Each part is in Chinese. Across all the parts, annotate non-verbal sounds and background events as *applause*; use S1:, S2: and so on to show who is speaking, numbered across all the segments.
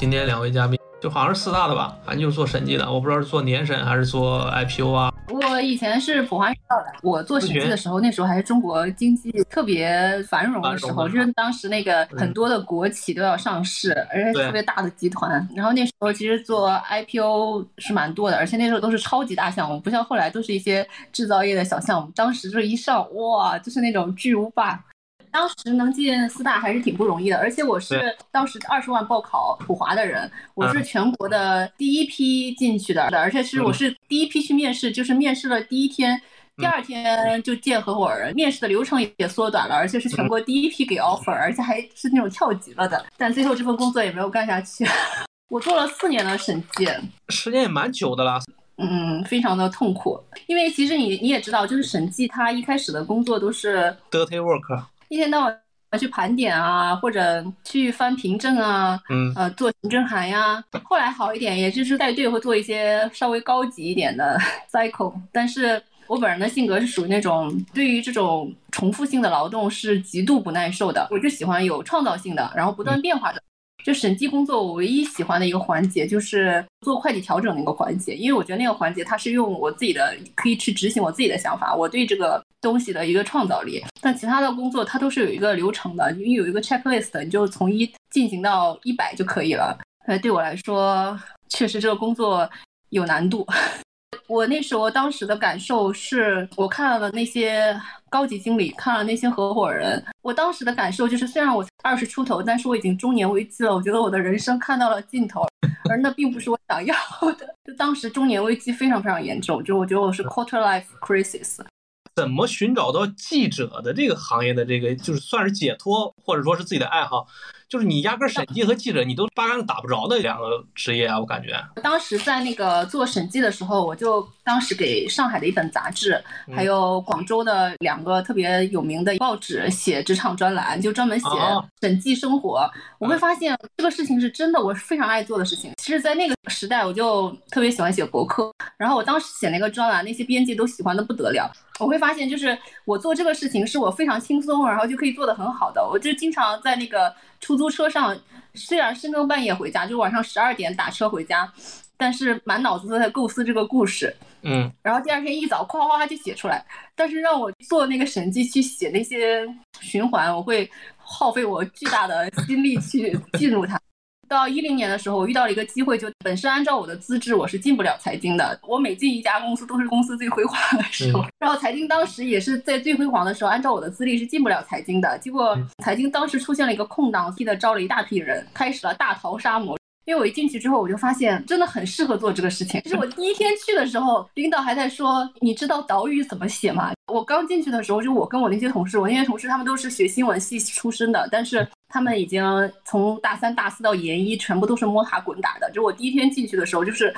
S1: 今天两位嘉宾就好像是四大的吧，反正就是做审计的，我不知道是做年审还是做 IPO 啊。
S2: 我以前是普华永道的，我做审计的时候，那时候还是中国经济特别繁荣的时候，就是当时那个很多的国企都要上市，而且特别大的集团。然后那时候其实做 IPO 是蛮多的，而且那时候都是超级大项目，不像后来都是一些制造业的小项目。当时就是一上哇，就是那种巨无霸。当时能进四大还是挺不容易的，而且我是当时二十万报考普华的人，我是全国的第一批进去的，而且是我是第一批去面试，就是面试了第一天，第二天就见合伙人，面试的流程也缩短了，而且是全国第一批给 offer，而且还是那种跳级了的，但最后这份工作也没有干下去。*laughs* 我做了四年的审计，
S1: 时间也蛮久的了，
S2: 嗯，非常的痛苦，因为其实你你也知道，就是审计它一开始的工作都是
S1: dirty work。
S2: 一天到晚去盘点啊，或者去翻凭证啊，嗯，呃，做行政函呀。后来好一点，也就是带队会做一些稍微高级一点的 cycle。但是我本人的性格是属于那种对于这种重复性的劳动是极度不耐受的，我就喜欢有创造性的，然后不断变化的。就审计工作，我唯一喜欢的一个环节就是做会计调整那个环节，因为我觉得那个环节它是用我自己的可以去执行我自己的想法，我对这个东西的一个创造力。但其他的工作它都是有一个流程的，你有一个 checklist，你就从一进行到一百就可以了。呃，对我来说，确实这个工作有难度。*laughs* 我那时候当时的感受是，我看了那些高级经理，看了那些合伙人，我当时的感受就是，虽然我二十出头，但是我已经中年危机了。我觉得我的人生看到了尽头，而那并不是我想要的。就当时中年危机非常非常严重，就我觉得我是 quarter life crisis。
S1: 怎么寻找到记者的这个行业的这个，就是算是解脱，或者说是自己的爱好？就是你压根审计和记者，你都八竿子打不着的两个职业啊！我感觉，
S2: 当时在那个做审计的时候，我就当时给上海的一本杂志，还有广州的两个特别有名的报纸写职场专栏，就专门写审计生活。我会发现这个事情是真的，我是非常爱做的事情。其实，在那个时代，我就特别喜欢写博客，然后我当时写那个专栏，那些编辑都喜欢的不得了。我会发现，就是我做这个事情是我非常轻松，然后就可以做得很好的。我就经常在那个出租车上，虽然深更半夜回家，就晚上十二点打车回家，但是满脑子都在构思这个故事。
S1: 嗯，
S2: 然后第二天一早，哗哗哗就写出来。但是让我做那个审计去写那些循环，我会耗费我巨大的精力去进入它。到一零年的时候，我遇到了一个机会，就本身按照我的资质，我是进不了财经的。我每进一家公司，都是公司最辉煌的时候。然后财经当时也是在最辉煌的时候，按照我的资历是进不了财经的。结果财经当时出现了一个空档，记得招了一大批人，开始了大逃杀模式。因为我一进去之后，我就发现真的很适合做这个事情。就是我第一天去的时候，领导还在说：“你知道岛屿怎么写吗？”我刚进去的时候，就我跟我那些同事，我那些同事他们都是学新闻系出身的，但是他们已经从大三、大四到研一，全部都是摸爬滚打的。就我第一天进去的时候，就是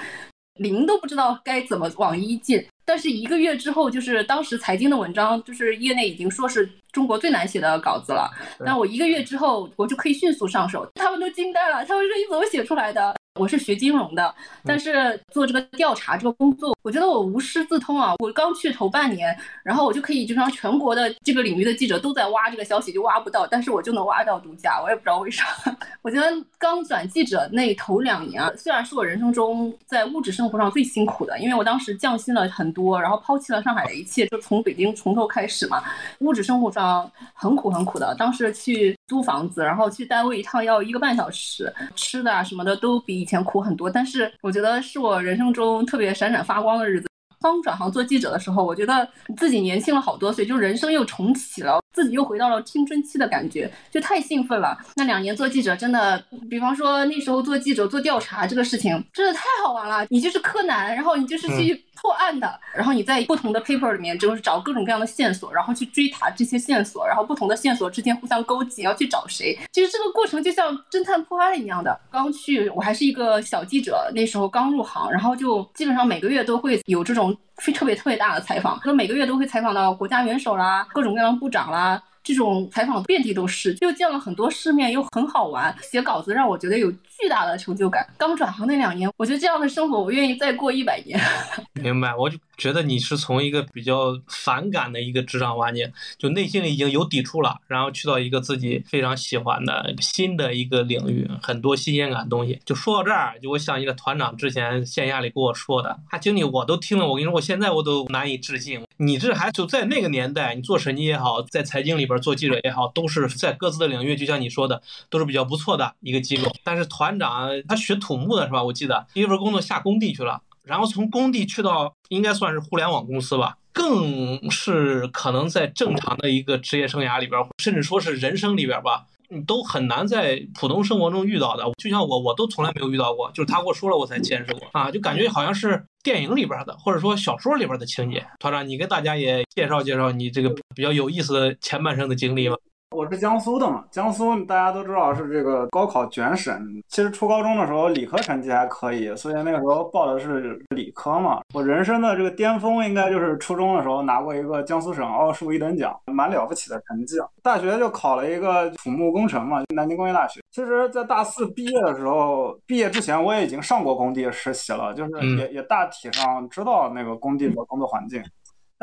S2: 零都不知道该怎么往一进。但是一个月之后，就是当时财经的文章，就是业内已经说是中国最难写的稿子了。但我一个月之后，我就可以迅速上手，他们都惊呆了。他们说你怎么写出来的？我是学金融的，但是做这个调查这个工作，我觉得我无师自通啊。我刚去头半年，然后我就可以就让全国的这个领域的记者都在挖这个消息，就挖不到，但是我就能挖到独家，我也不知道为啥。*laughs* 我觉得刚转记者那头两年啊，虽然是我人生中在物质生活上最辛苦的，因为我当时降薪了很多，然后抛弃了上海的一切，就从北京从头开始嘛。物质生活上很苦很苦的，当时去租房子，然后去单位一趟要一个半小时，吃的啊什么的都比。以前苦很多，但是我觉得是我人生中特别闪闪发光的日子。刚转行做记者的时候，我觉得自己年轻了好多岁，就人生又重启了，自己又回到了青春期的感觉，就太兴奋了。那两年做记者，真的，比方说那时候做记者做调查这个事情，真的太好玩了。你就是柯南，然后你就是去。破案的，然后你在不同的 paper 里面就是找各种各样的线索，然后去追查这些线索，然后不同的线索之间互相勾结，要去找谁。其实这个过程就像侦探破案一样的。刚去我还是一个小记者，那时候刚入行，然后就基本上每个月都会有这种非特别特别大的采访，那每个月都会采访到国家元首啦，各种各样的部长啦。这种采访遍地都是，又见了很多世面，又很好玩。写稿子让我觉得有巨大的成就感。刚转行那两年，我觉得这样的生活我愿意再过一百年。*laughs*
S1: 明白，我就觉得你是从一个比较反感的一个职场环境，就内心里已经有抵触了，然后去到一个自己非常喜欢的新的一个领域，很多新鲜感的东西。就说到这儿，就我想一个团长之前线下里跟我说的，他经历我都听了，我跟你说，我现在我都难以置信。你这还就在那个年代，你做审计也好，在财经里边做记者也好，都是在各自的领域，就像你说的，都是比较不错的一个机构。但是团长他学土木的是吧？我记得第一份工作下工地去了。然后从工地去到应该算是互联网公司吧，更是可能在正常的一个职业生涯里边，甚至说是人生里边吧，你都很难在普通生活中遇到的。就像我，我都从来没有遇到过，就是他跟我说了，我才见识过啊，就感觉好像是电影里边的，或者说小说里边的情节。团长，你跟大家也介绍介绍你这个比较有意思的前半生的经历吧。
S3: 我是江苏的嘛，江苏大家都知道是这个高考卷省。其实初高中的时候理科成绩还可以，所以那个时候报的是理科嘛。我人生的这个巅峰应该就是初中的时候拿过一个江苏省奥数一等奖，蛮了不起的成绩。大学就考了一个土木工程嘛，南京工业大学。其实，在大四毕业的时候，毕业之前我也已经上过工地实习了，就是也也大体上知道那个工地的工作环境。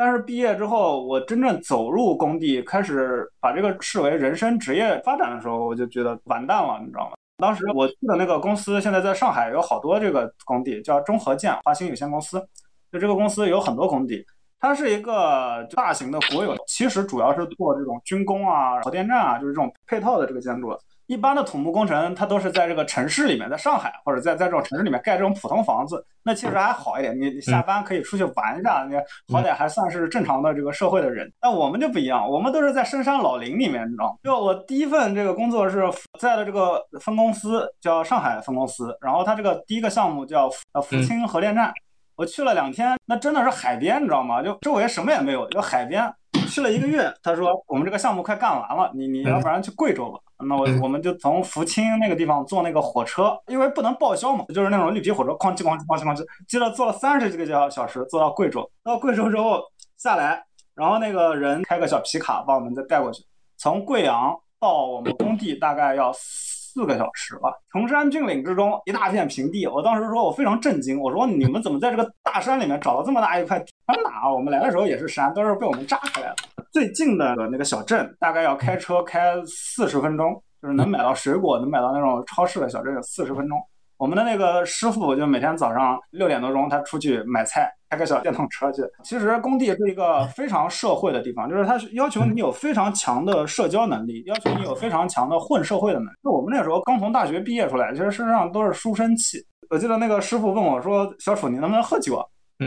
S3: 但是毕业之后，我真正走入工地，开始把这个视为人生职业发展的时候，我就觉得完蛋了，你知道吗？当时我去的那个公司，现在在上海有好多这个工地，叫中和建华兴有限公司。就这个公司有很多工地，它是一个大型的国有，其实主要是做这种军工啊、核电站啊，就是这种配套的这个建筑。一般的土木工程，它都是在这个城市里面，在上海或者在在这种城市里面盖这种普通房子，那其实还好一点。你你下班可以出去玩一下，你好歹还算是正常的这个社会的人。但我们就不一样，我们都是在深山老林里面，你知道吗？就我第一份这个工作是在的这个分公司叫上海分公司，然后它这个第一个项目叫呃福清核电站，我去了两天，那真的是海边，你知道吗？就周围什么也没有，就海边。去了一个月，他说我们这个项目快干完了，你你要不然去贵州吧。那我我们就从福清那个地方坐那个火车，因为不能报销嘛，就是那种绿皮火车，哐叽哐叽哐叽哐叽，接着坐了三十几个小小时，坐到贵州。到贵州之后下来，然后那个人开个小皮卡把我们再带过去，从贵阳到我们工地大概要四个小时吧。崇山峻岭之中一大片平地，我当时说我非常震惊，我说你们怎么在这个大山里面找到这么大一块地？他哪？我们来的时候也是山，都是被我们炸开来的。最近的那个小镇大概要开车开四十分钟，就是能买到水果、能买到那种超市的小镇有四十分钟。我们的那个师傅就每天早上六点多钟他出去买菜，开个小电动车去。其实工地是一个非常社会的地方，就是他要求你有非常强的社交能力，要求你有非常强的混社会的能力。就我们那时候刚从大学毕业出来，其实身上都是书生气。我记得那个师傅问我说：“小楚，你能不能喝酒啊？”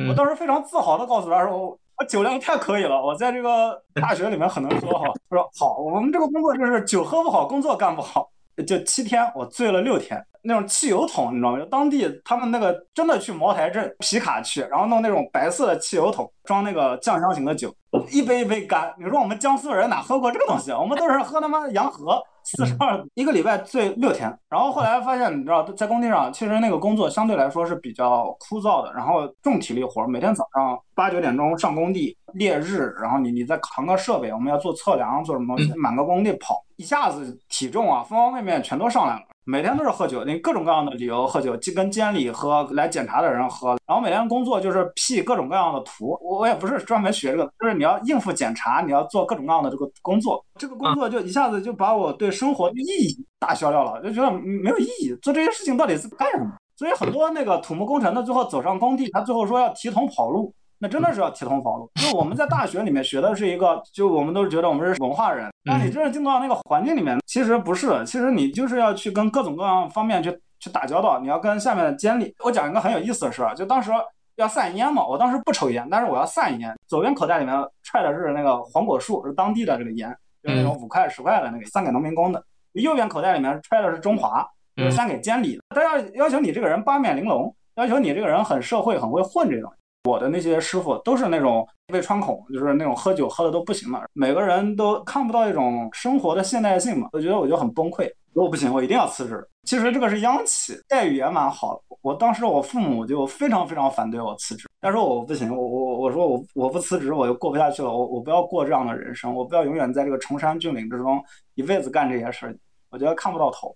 S3: 我当时非常自豪的告诉他说。我酒量太可以了，我在这个大学里面很能喝哈。他说好，我们这个工作就是酒喝不好，工作干不好。就七天，我醉了六天。那种汽油桶，你知道吗？就当地他们那个真的去茅台镇皮卡去，然后弄那种白色的汽油桶装那个酱香型的酒，一杯一杯干。你说我们江苏人哪喝过这个东西？我们都是喝他妈洋河。四十二一个礼拜醉六天，然后后来发现，你知道，在工地上其实那个工作相对来说是比较枯燥的，然后重体力活，每天早上八九点钟上工地，烈日，然后你你再扛个设备，我们要做测量，做什么东西，满个工地跑，一下子体重啊，方方面面全都上来了。每天都是喝酒，你各种各样的理由喝酒，既跟监理喝，来检查的人喝，然后每天工作就是 P 各种各样的图。我我也不是专门学这个，就是你要应付检查，你要做各种各样的这个工作。这个工作就一下子就把我对生活的意义打消掉了，就觉得没有意义，做这些事情到底是干什么？所以很多那个土木工程的最后走上工地，他最后说要提桶跑路。那真的是要提桶跑路，就我们在大学里面学的是一个，就我们都是觉得我们是文化人，但你真正进到那个环境里面，其实不是，其实你就是要去跟各种各样方面去去打交道，你要跟下面的监理。我讲一个很有意思的事儿，就当时要散烟嘛，我当时不抽烟，但是我要散烟，左边口袋里面揣的是那个黄果树，是当地的这个烟，就是那种五块十块的那个，散给农民工的；右边口袋里面揣的是中华，就是散给监理的。他要要求你这个人八面玲珑，要求你这个人很社会，很会混这种。我的那些师傅都是那种胃穿孔，就是那种喝酒喝的都不行了，每个人都看不到一种生活的现代性嘛。我觉得我就很崩溃，我不行，我一定要辞职。其实这个是央企，待遇也蛮好。我当时我父母就非常非常反对我辞职，他说我不行，我我我说我我不辞职我就过不下去了，我我不要过这样的人生，我不要永远在这个崇山峻岭之中一辈子干这些事儿，我觉得看不到头。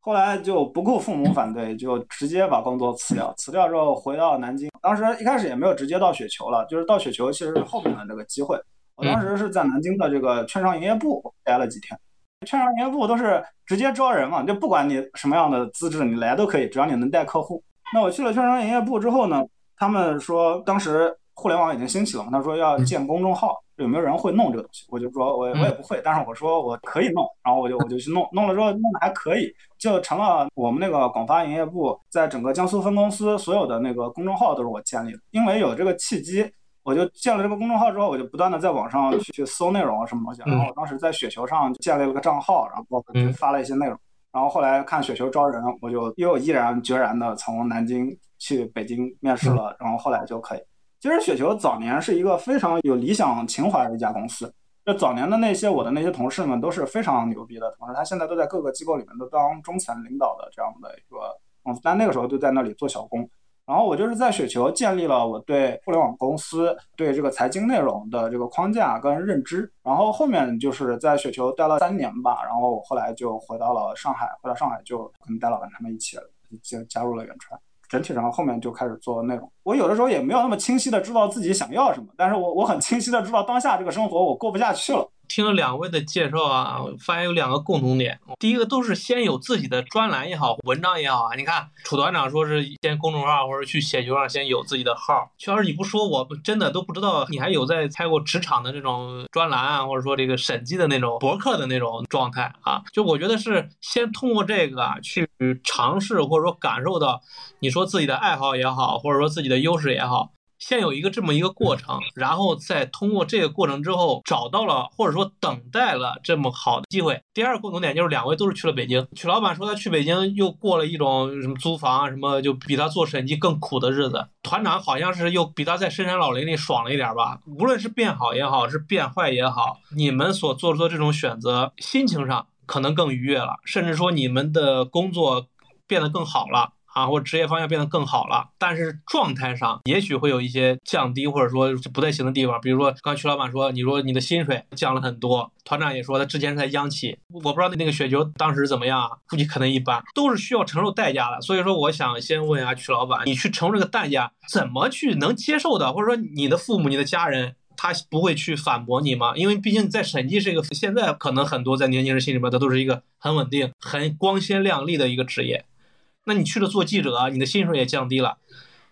S3: 后来就不顾父母反对，就直接把工作辞掉。辞掉之后回到南京，当时一开始也没有直接到雪球了，就是到雪球其实是后面的这个机会。我当时是在南京的这个券商营业部待了几天，券商营业部都是直接招人嘛，就不管你什么样的资质，你来都可以，只要你能带客户。那我去了券商营业部之后呢，他们说当时互联网已经兴起了嘛，他说要建公众号。有没有人会弄这个东西？我就说我我也不会，但是我说我可以弄，然后我就我就去弄，弄了之后弄的还可以，就成了我们那个广发营业部在整个江苏分公司所有的那个公众号都是我建立的。因为有这个契机，我就建了这个公众号之后，我就不断的在网上去去搜内容啊什么东西。然后我当时在雪球上建立了个账号，然后就发了一些内容。然后后来看雪球招人，我就又毅然决然的从南京去北京面试了，然后后来就可以。其实雪球早年是一个非常有理想情怀的一家公司。就早年的那些我的那些同事们都是非常牛逼的同事，他现在都在各个机构里面都当中层领导的这样的一个公司。但那个时候就在那里做小工。然后我就是在雪球建立了我对互联网公司、对这个财经内容的这个框架跟认知。然后后面就是在雪球待了三年吧，然后我后来就回到了上海，回到上海就跟戴老板他们一起加加入了远川。整体然后后面就开始做内容，我有的时候也没有那么清晰的知道自己想要什么，但是我我很清晰的知道当下这个生活我过不下去了。
S1: 听了两位的介绍啊，发现有两个共同点。第一个都是先有自己的专栏也好，文章也好啊。你看楚团长说是先公众号或者去写球上先有自己的号。要是你不说，我真的都不知道你还有在开过职场的这种专栏啊，或者说这个审计的那种博客的那种状态啊。就我觉得是先通过这个去尝试或者说感受到，你说自己的爱好也好，或者说自己的优势也好。先有一个这么一个过程，然后再通过这个过程之后找到了或者说等待了这么好的机会。第二个共同点就是两位都是去了北京。曲老板说他去北京又过了一种什么租房啊什么，就比他做审计更苦的日子。团长好像是又比他在深山老林里爽了一点吧。无论是变好也好，是变坏也好，你们所做出的这种选择，心情上可能更愉悦了，甚至说你们的工作变得更好了。啊，或职业方向变得更好了，但是状态上也许会有一些降低，或者说不太行的地方。比如说，刚才曲老板说，你说你的薪水降了很多，团长也说他之前在央企，我不知道那个雪球当时怎么样啊，估计可能一般，都是需要承受代价的。所以说，我想先问一下曲老板，你去承受这个代价，怎么去能接受的？或者说，你的父母、你的家人，他不会去反驳你吗？因为毕竟在审计这个，现在可能很多在年轻人心里面，它都是一个很稳定、很光鲜亮丽的一个职业。那你去了做记者，你的薪水也降低了，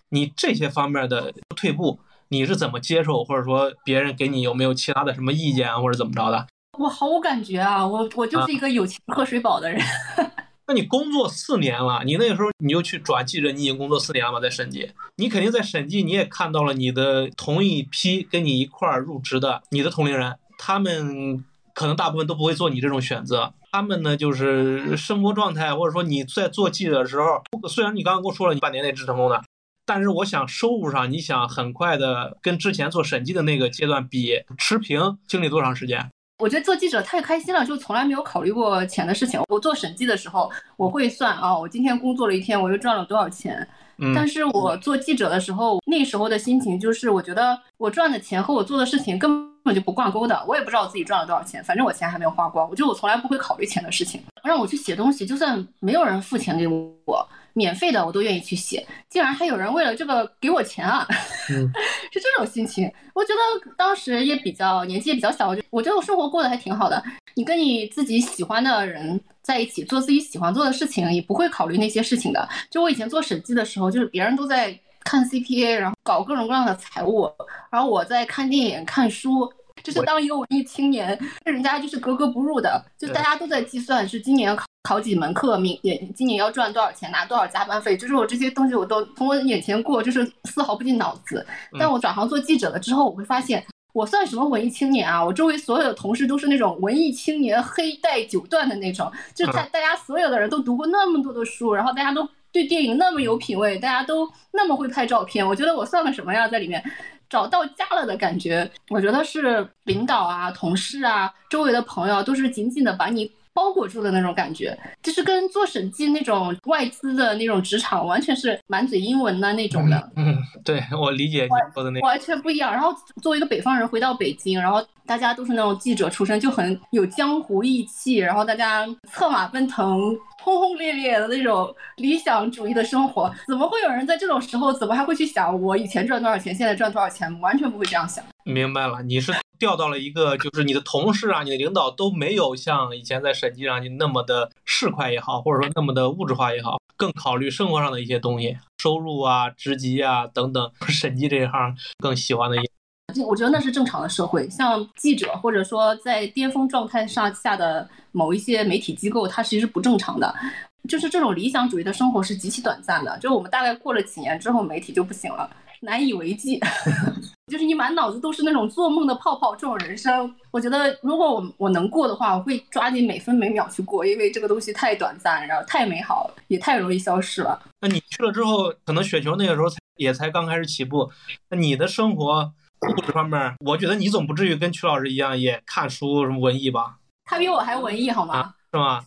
S1: 你这些方面的退步，你是怎么接受？或者说别人给你有没有其他的什么意见啊，或者怎么着的？
S2: 我毫无感觉啊，我我就是一个有钱喝水饱的人。*laughs*
S1: 那你工作四年了，你那个时候你就去转记者，你已经工作四年了嘛，在审计，你肯定在审计，你也看到了你的同一批跟你一块儿入职的你的同龄人，他们可能大部分都不会做你这种选择。他们呢，就是生活状态，或者说你在做记者的时候，虽然你刚刚跟我说了你半年内是成功的，但是我想收入上，你想很快的跟之前做审计的那个阶段比持平，经历多长时间？
S2: 我觉得做记者太开心了，就从来没有考虑过钱的事情。我做审计的时候，我会算啊，我今天工作了一天，我又赚了多少钱。但是我做记者的时候，那时候的心情就是，我觉得我赚的钱和我做的事情根。本就不挂钩的，我也不知道我自己赚了多少钱，反正我钱还没有花光。我觉得我从来不会考虑钱的事情。让我去写东西，就算没有人付钱给我，免费的我都愿意去写。竟然还有人为了这个给我钱啊！*laughs* 是这种心情。我觉得当时也比较年纪也比较小，我我觉得我生活过得还挺好的。你跟你自己喜欢的人在一起，做自己喜欢做的事情，也不会考虑那些事情的。就我以前做审计的时候，就是别人都在。看 CPA，然后搞各种各样的财务，然后我在看电影、看书，就是当一个文艺青年，跟人家就是格格不入的。就大家都在计算是今年考考几门课，明年今年要赚多少钱，拿多少加班费，就是我这些东西我都从我眼前过，就是丝毫不进脑子。但我转行做记者了之后，我会发现我算什么文艺青年啊？我周围所有的同事都是那种文艺青年，黑带九段的那种，就大大家所有的人都读过那么多的书，然后大家都。对电影那么有品位，大家都那么会拍照片，我觉得我算个什么呀？在里面找到家了的感觉。我觉得是领导啊、同事啊、周围的朋友都是紧紧的把你包裹住的那种感觉，就是跟做审计那种外资的那种职场完全是满嘴英文的那种的。
S1: 嗯，对我理解你说的那
S2: 完全不一样。然后作为一个北方人回到北京，然后大家都是那种记者出身，就很有江湖义气，然后大家策马奔腾。轰轰烈烈的那种理想主义的生活，怎么会有人在这种时候，怎么还会去想我以前赚多少钱，现在赚多少钱？完全不会这样想。
S1: 明白了，你是调到了一个，就是你的同事啊，你的领导都没有像以前在审计上你那么的市侩也好，或者说那么的物质化也好，更考虑生活上的一些东西，收入啊、职级啊等等。审计这一行更喜欢的一。
S2: 我觉得那是正常的社会，像记者或者说在巅峰状态上下的某一些媒体机构，它其实是不正常的。就是这种理想主义的生活是极其短暂的，就是我们大概过了几年之后，媒体就不行了，难以为继。*laughs* 就是你满脑子都是那种做梦的泡泡，这种人生，我觉得如果我我能过的话，我会抓紧每分每秒去过，因为这个东西太短暂，然后太美好，也太容易消失了。
S1: 那你去了之后，可能雪球那个时候才也才刚开始起步，那你的生活。物质方面，我觉得你总不至于跟曲老师一样也看书什么文艺吧？
S2: 他比我还文艺好吗？
S1: 是吗？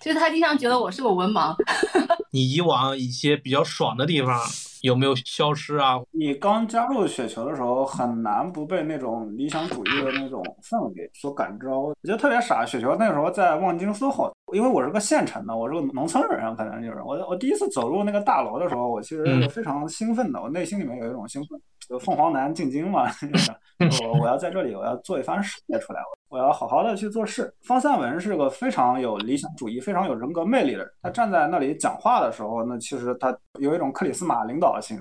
S2: 其 *laughs* 实他经常觉得我是个文盲。*laughs*
S1: 你以往一些比较爽的地方有没有消失啊？
S3: 你刚加入雪球的时候，很难不被那种理想主义的那种氛围所感召。我觉得特别傻。雪球那时候在望京 SOHO，因为我是个县城的，我是个农村人，可能就是我我第一次走入那个大楼的时候，我其实是非常兴奋的，我内心里面有一种兴奋。就凤凰男进京嘛，*laughs* *laughs* 我我要在这里，我要做一番事业出来，我要好好的去做事。方三文是个非常有理想主义、非常有人格魅力的人。他站在那里讲话的时候，那其实他有一种克里斯玛领导性，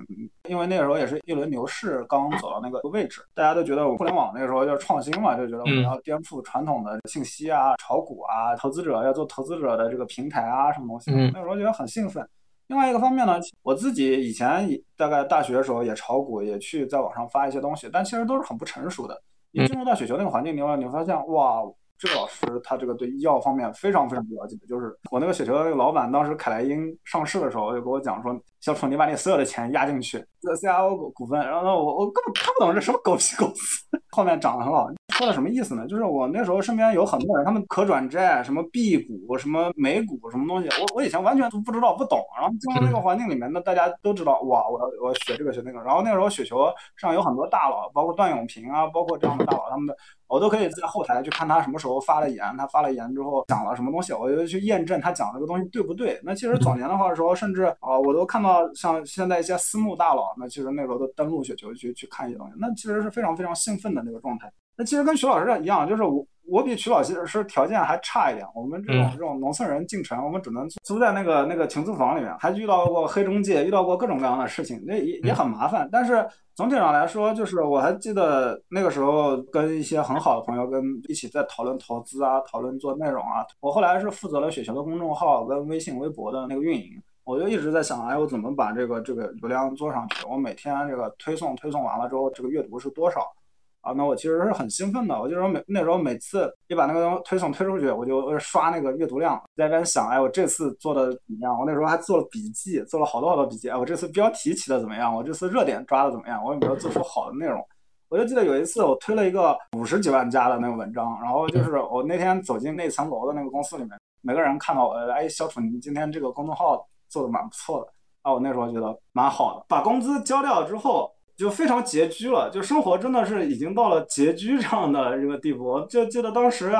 S3: 因为那个时候也是一轮牛市刚走到那个位置，大家都觉得互联网那个时候要创新嘛，就觉得我们要颠覆传统的信息啊、炒股啊、投资者要做投资者的这个平台啊，什么东西。那个时候觉得很兴奋。另外一个方面呢，我自己以前大概大学的时候也炒股，也去在网上发一些东西，但其实都是很不成熟的。你进入到雪球那个环境，你会你会发现，哇，这个老师他这个对医药方面非常非常了解。就是我那个雪球那个老板，当时凯莱因上市的时候就跟我讲说，小楚你把你所有的钱压进去这 CRO 股股份，然后呢，我我根本看不懂这什么狗屁公司，*laughs* 后面涨得很好。说的什么意思呢？就是我那时候身边有很多人，他们可转债、什么 B 股、什么美股、什么东西，我我以前完全都不知道、不懂。然后进入这个环境里面，那大家都知道，哇，我我学这个学那个。然后那个时候雪球上有很多大佬，包括段永平啊，包括这样的大佬，他们的我都可以在后台去看他什么时候发了言，他发了言之后讲了什么东西，我就去验证他讲这个东西对不对。那其实早年的话的时候，甚至啊，我都看到像现在一些私募大佬，那其实那时候都登录雪球去去看一些东西，那其实是非常非常兴奋的那个状态。那其实跟徐老师一样，就是我我比徐老师条件还差一点。我们这种这种农村人进城，我们只能租在那个那个群租房里面，还遇到过黑中介，遇到过各种各样的事情，那也也很麻烦。但是总体上来说，就是我还记得那个时候跟一些很好的朋友跟一起在讨论投资啊，讨论做内容啊。我后来是负责了雪球的公众号跟微信、微博的那个运营，我就一直在想，哎，我怎么把这个这个流量做上去？我每天这个推送推送完了之后，这个阅读是多少？啊，那我其实是很兴奋的。我就说每那时候每次一把那个推送推出去，我就刷那个阅读量，在那边想，哎，我这次做的怎么样？我那时候还做了笔记，做了好多好多笔记。哎，我这次标题起的怎么样？我这次热点抓的怎么样？我有没有做出好的内容？我就记得有一次我推了一个五十几万加的那个文章，然后就是我那天走进那层楼的那个公司里面，每个人看到我，哎，小楚，你今天这个公众号做的蛮不错的。啊，我那时候觉得蛮好的。把工资交掉之后。就非常拮据了，就生活真的是已经到了拮据这样的一个地步。就记得当时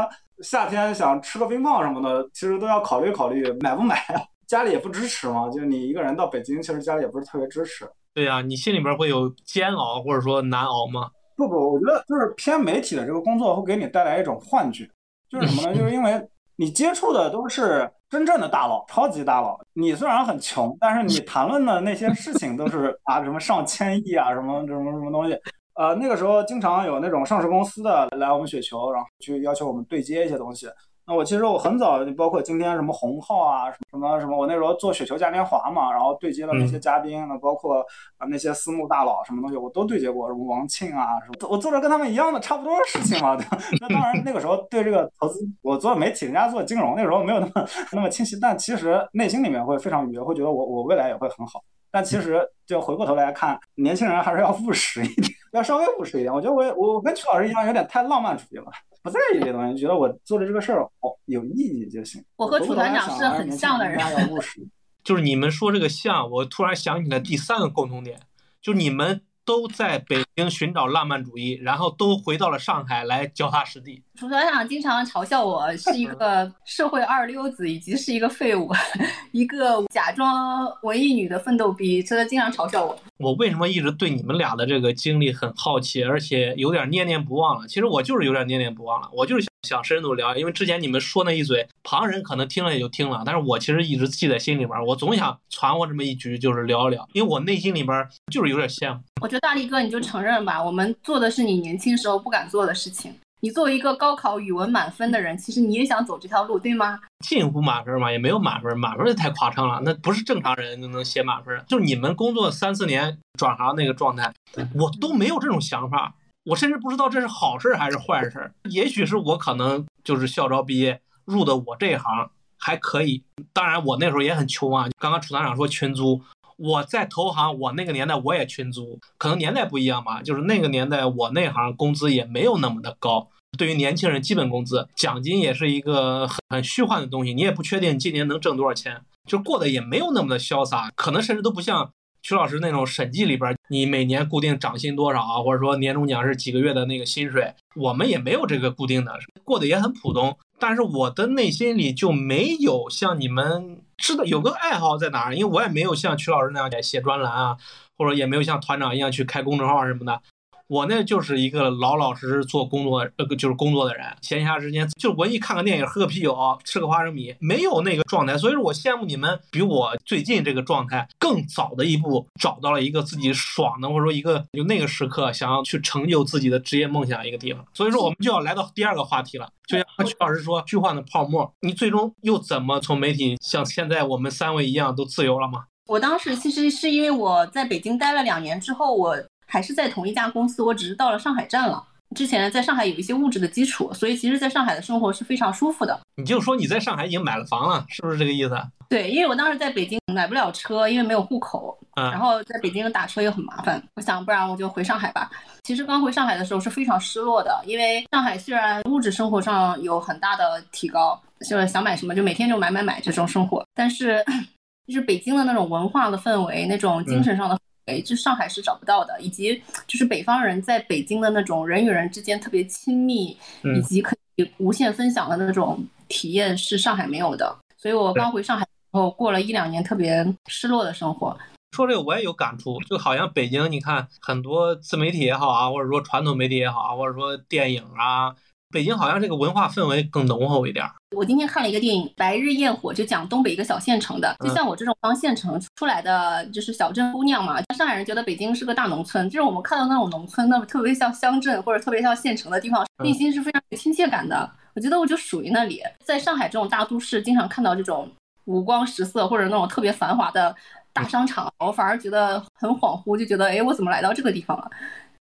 S3: 夏天想吃个冰棒什么的，其实都要考虑考虑买不买，家里也不支持嘛。就你一个人到北京，其实家里也不是特别支持。
S1: 对呀，你心里边会有煎熬或者说难熬吗？
S3: 不不，我觉得就是偏媒体的这个工作会给你带来一种幻觉，就是什么呢？*laughs* 就是因为你接触的都是。真正的大佬，超级大佬，你虽然很穷，但是你谈论的那些事情都是啊什么上千亿啊，什么什么什么东西。呃，那个时候经常有那种上市公司的来我们雪球，然后去要求我们对接一些东西。那我其实我很早，包括今天什么红浩啊，什么什么，我那时候做雪球嘉年华嘛，然后对接了那些嘉宾，那包括啊那些私募大佬什么东西，我都对接过，什么王庆啊，什么，我做着跟他们一样的差不多的事情嘛。对 *laughs* 那当然那个时候对这个投资，我做媒体，人家做金融，那时候没有那么那么清晰，但其实内心里面会非常愉悦，会觉得我我未来也会很好。但其实就回过头来看，年轻人还是要务实一点，要稍微务实一点。我觉得我我跟曲老师一样，有点太浪漫主义了。不不在意这东西，觉得我做的这个事儿哦有意义就行。
S2: 我和楚团长是很像的人，
S3: 要 *laughs* 务实。*laughs*
S1: 就是你们说这个像，我突然想起来第三个共同点，就你们。都在北京寻找浪漫主义，然后都回到了上海来脚踏实地。
S2: 楚团长经常嘲笑我是一个 *laughs* 社会二流子，以及是一个废物，*laughs* 一个假装文艺女的奋斗逼，真的经常嘲笑我。
S1: 我为什么一直对你们俩的这个经历很好奇，而且有点念念不忘了？其实我就是有点念念不忘了，我就是想想深度聊，因为之前你们说那一嘴，旁人可能听了也就听了，但是我其实一直记在心里边，我总想传我这么一局，就是聊一聊，因为我内心里边就是有点羡慕。
S2: 我觉得大力哥你就承认认吧，我们做的是你年轻时候不敢做的事情。你作为一个高考语文满分的人，其实你也想走这条路，对吗？
S1: 近乎满分嘛，也没有满分，满分也太夸张了，那不是正常人就能写满分。就你们工作三四年转行那个状态，我都没有这种想法，我甚至不知道这是好事还是坏事。也许是我可能就是校招毕业入的我这一行还可以，当然我那时候也很穷啊。刚刚楚团长说群租。我在投行，我那个年代我也群租，可能年代不一样吧。就是那个年代，我那行工资也没有那么的高。对于年轻人，基本工资、奖金也是一个很虚幻的东西，你也不确定今年能挣多少钱，就过得也没有那么的潇洒。可能甚至都不像曲老师那种审计里边，你每年固定涨薪多少啊，或者说年终奖是几个月的那个薪水，我们也没有这个固定的，过得也很普通。但是我的内心里就没有像你们。知道，有个爱好在哪儿？因为我也没有像曲老师那样写专栏啊，或者也没有像团长一样去开公众号什么的。我呢就是一个老老实实做工作，呃，就是工作的人。闲暇时间就文艺看个电影，喝个啤酒，吃个花生米，没有那个状态。所以说我羡慕你们，比我最近这个状态更早的一步找到了一个自己爽的，或者说一个就那个时刻想要去成就自己的职业梦想一个地方。所以说我们就要来到第二个话题了，就像曲老师说，虚幻的泡沫，你最终又怎么从媒体像现在我们三位一样都自由了吗？
S2: 我当时其实是因为我在北京待了两年之后，我。还是在同一家公司，我只是到了上海站了。之前在上海有一些物质的基础，所以其实在上海的生活是非常舒服的。
S1: 你就说你在上海已经买了房了，是不是这个意思？
S2: 对，因为我当时在北京买不了车，因为没有户口，然后在北京打车又很麻烦。我想，不然我就回上海吧。其实刚回上海的时候是非常失落的，因为上海虽然物质生活上有很大的提高，就是想买什么就每天就买买买这种生活，但是 *clears throat* 就是北京的那种文化的氛围，那种精神上的。哎，这上海是找不到的，以及就是北方人在北京的那种人与人之间特别亲密，以及可以无限分享的那种体验是上海没有的。所以我刚回上海后，过了一两年特别失落的生活。
S1: 说这个我也有感触，就好像北京，你看很多自媒体也好啊，或者说传统媒体也好啊，或者说电影啊。北京好像这个文化氛围更浓厚一点。
S2: 我今天看了一个电影《白日焰火》，就讲东北一个小县城的。就像我这种刚县城出来的，就是小镇姑娘嘛。上海人觉得北京是个大农村，就是我们看到那种农村，那么特别像乡镇或者特别像县城的地方，内心是非常有亲切感的。我觉得我就属于那里。在上海这种大都市，经常看到这种五光十色或者那种特别繁华的大商场，我反而觉得很恍惚，就觉得哎，我怎么来到这个地方了？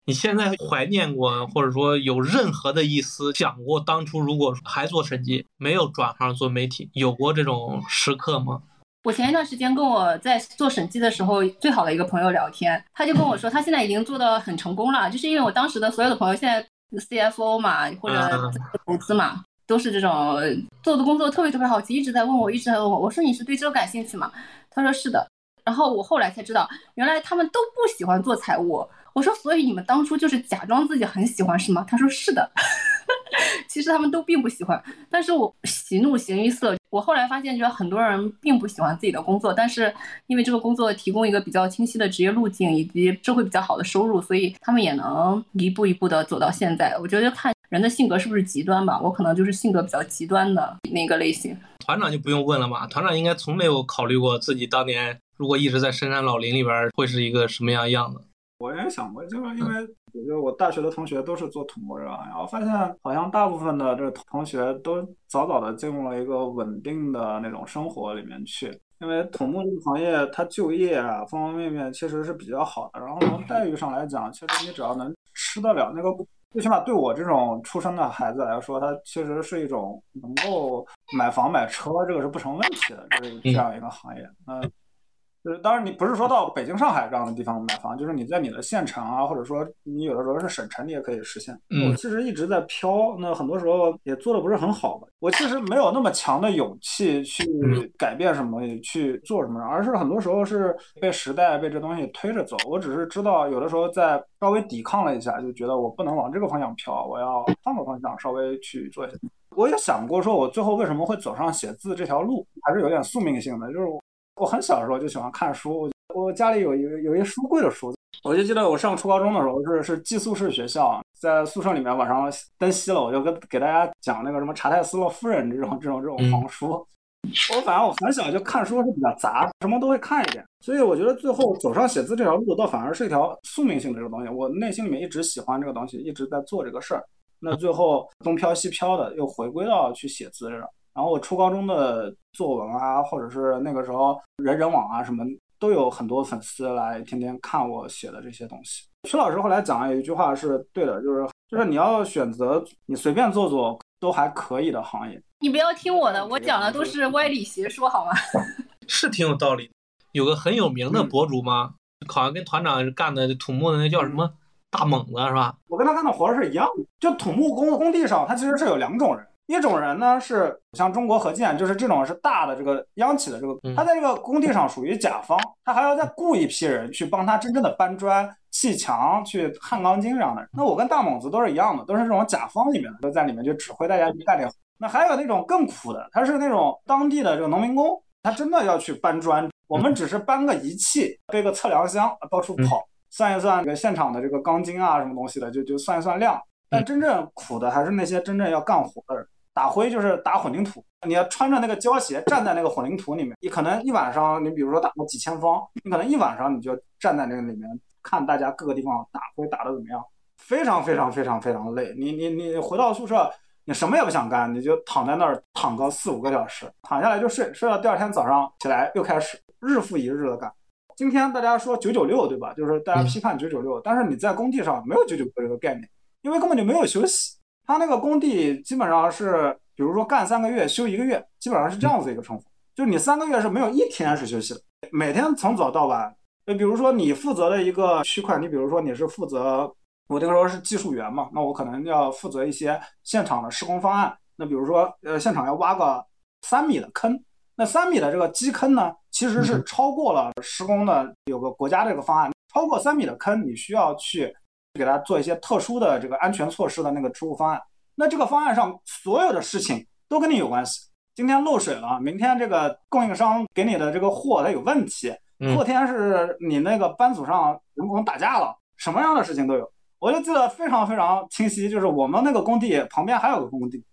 S1: 你现在怀念过，或者说有任何的一丝想过当初如果还做审计，没有转行做媒体，有过这种时刻吗？
S2: 我前一段时间跟我在做审计的时候最好的一个朋友聊天，他就跟我说，他现在已经做的很成功了，就是因为我当时的所有的朋友现在 CFO 嘛，或者投资嘛，都是这种做的工作特别特别好奇，一直在问我，一直在问我，我说你是对这个感兴趣吗？他说是的，然后我后来才知道，原来他们都不喜欢做财务。我说，所以你们当初就是假装自己很喜欢是吗？他说是的，*laughs* 其实他们都并不喜欢，但是我喜怒形于色。我后来发现，就是很多人并不喜欢自己的工作，但是因为这个工作提供一个比较清晰的职业路径以及社会比较好的收入，所以他们也能一步一步的走到现在。我觉得看人的性格是不是极端吧，我可能就是性格比较极端的那个类型。
S1: 团长就不用问了吧，团长应该从没有考虑过自己当年如果一直在深山老林里边会是一个什么样样子。
S3: 我也想过，就是因为我觉得我大学的同学都是做土木的，然后发现好像大部分的这同学都早早的进入了一个稳定的那种生活里面去。因为土木这个行业，它就业啊方方面面其实是比较好的，然后从待遇上来讲，其实你只要能吃得了那个，最起码对我这种出生的孩子来说，它其实是一种能够买房买车，这个是不成问题的，这是这样一个行业。嗯。就是当然你不是说到北京、上海这样的地方买房，就是你在你的县城啊，或者说你有的时候是省城，你也可以实现。
S1: 嗯
S3: 我其实一直在飘，那很多时候也做的不是很好吧。我其实没有那么强的勇气去
S1: 嗯
S3: 改变什么东西，去做什么，而是很多时候是被时代、被这东西推着走。我只是知道，有的时候在稍微抵抗了一下，就觉得我不能往这个方向飘，我要换个方向稍微去做一下。我也想过，说我最后为什么会走上写字这条路，还是有点宿命性的。就是我我很小的时候就喜欢看书，我我家里有一有一书柜的书，我就记得我上初高中的时候是是寄宿式学校，在宿舍里面晚上灯熄了，我就跟给大家讲那个什么查泰斯勒夫人这种这种这种黄书。我反正我很小就看书是比较杂，什么都会看一点，所以我觉得最后走上写字这条路，倒反而是一条宿命性的这个东西。我内心里面一直喜欢这个东西，一直在做这个事儿。那最后东飘西飘的，又回归到去写字这。然后我初高中的作文啊，或者是那个时候人人网啊什么，都有很多粉丝来天天看我写的这些东西。曲老师后来讲了一句话是对的，就是就是你要选择你随便做做都还可以的行业。
S2: 你不要听我的，我讲的都是歪理邪说，好吗？*laughs*
S1: 是挺有道理。有个很有名的
S3: 嗯
S1: 博主吗，好像跟团长干的土木的那叫什么大猛子是吧？
S3: 我跟他干的活儿是一样的。就土木工工地上，他其实是有两种人，一种人呢是像中国核建，就是这种是大的这个央企的这个
S1: 嗯，
S3: 他在这个工地上属于甲方，他还要再雇一批人去帮他真正的搬砖、砌墙、去焊钢筋这样的人。那我跟大猛子都是一样的，都是这种甲方里面的，都在里面就指挥大家去干这个。那还有那种更苦的，他是那种当地的这个农民工，他真的要去搬砖，我们只是搬个仪器，背个测量箱到处跑。算一算这个现场的这个钢筋啊什么东西的，就就算一算量。但真正苦的还是那些真正要干活的人。打灰就是打混凝土，你要穿着那个胶鞋站在那个混凝土里面，你可能一晚上，你比如说打个几千方，你可能一晚上你就站在那个里面看大家各个地方打灰打的怎么样，非常非常非常非常累。你你你回到宿舍，你什么也不想干，你就躺在那儿躺个四五个小时，躺下来就睡，睡到第二天早上起来又开始日复一日的干。今天大家说九九六，对吧？就是大家批判九九六，但是你在工地上没有九九六这个概念，因为根本就没有休息。他那个工地基本上是，比如说干三个月休一个月，基本上是这样子一个称呼。就是你三个月是没有一天是休息的，每天从早到晚。就比如说你负责的一个区块，你比如说你是负责，我那个时候是技术员嘛，那我可能要负责一些现场的施工方案。那比如说，呃，现场要挖个三米的坑，那三米的这个基坑呢，其实是超过了施工的有个国家这个方案，超过三米的坑，你需要去给他做一些特殊的这个安全措施的那个支付方案。那这个方案上所有的事情都跟你有关系。今天漏水了，明天这个供应商给你的这个货它有问题，
S1: 嗯
S3: 后天是你那个班组上员工打架了，什么样的事情都有。我就记得非常非常清晰，就是我们那个工地旁边还有个工地，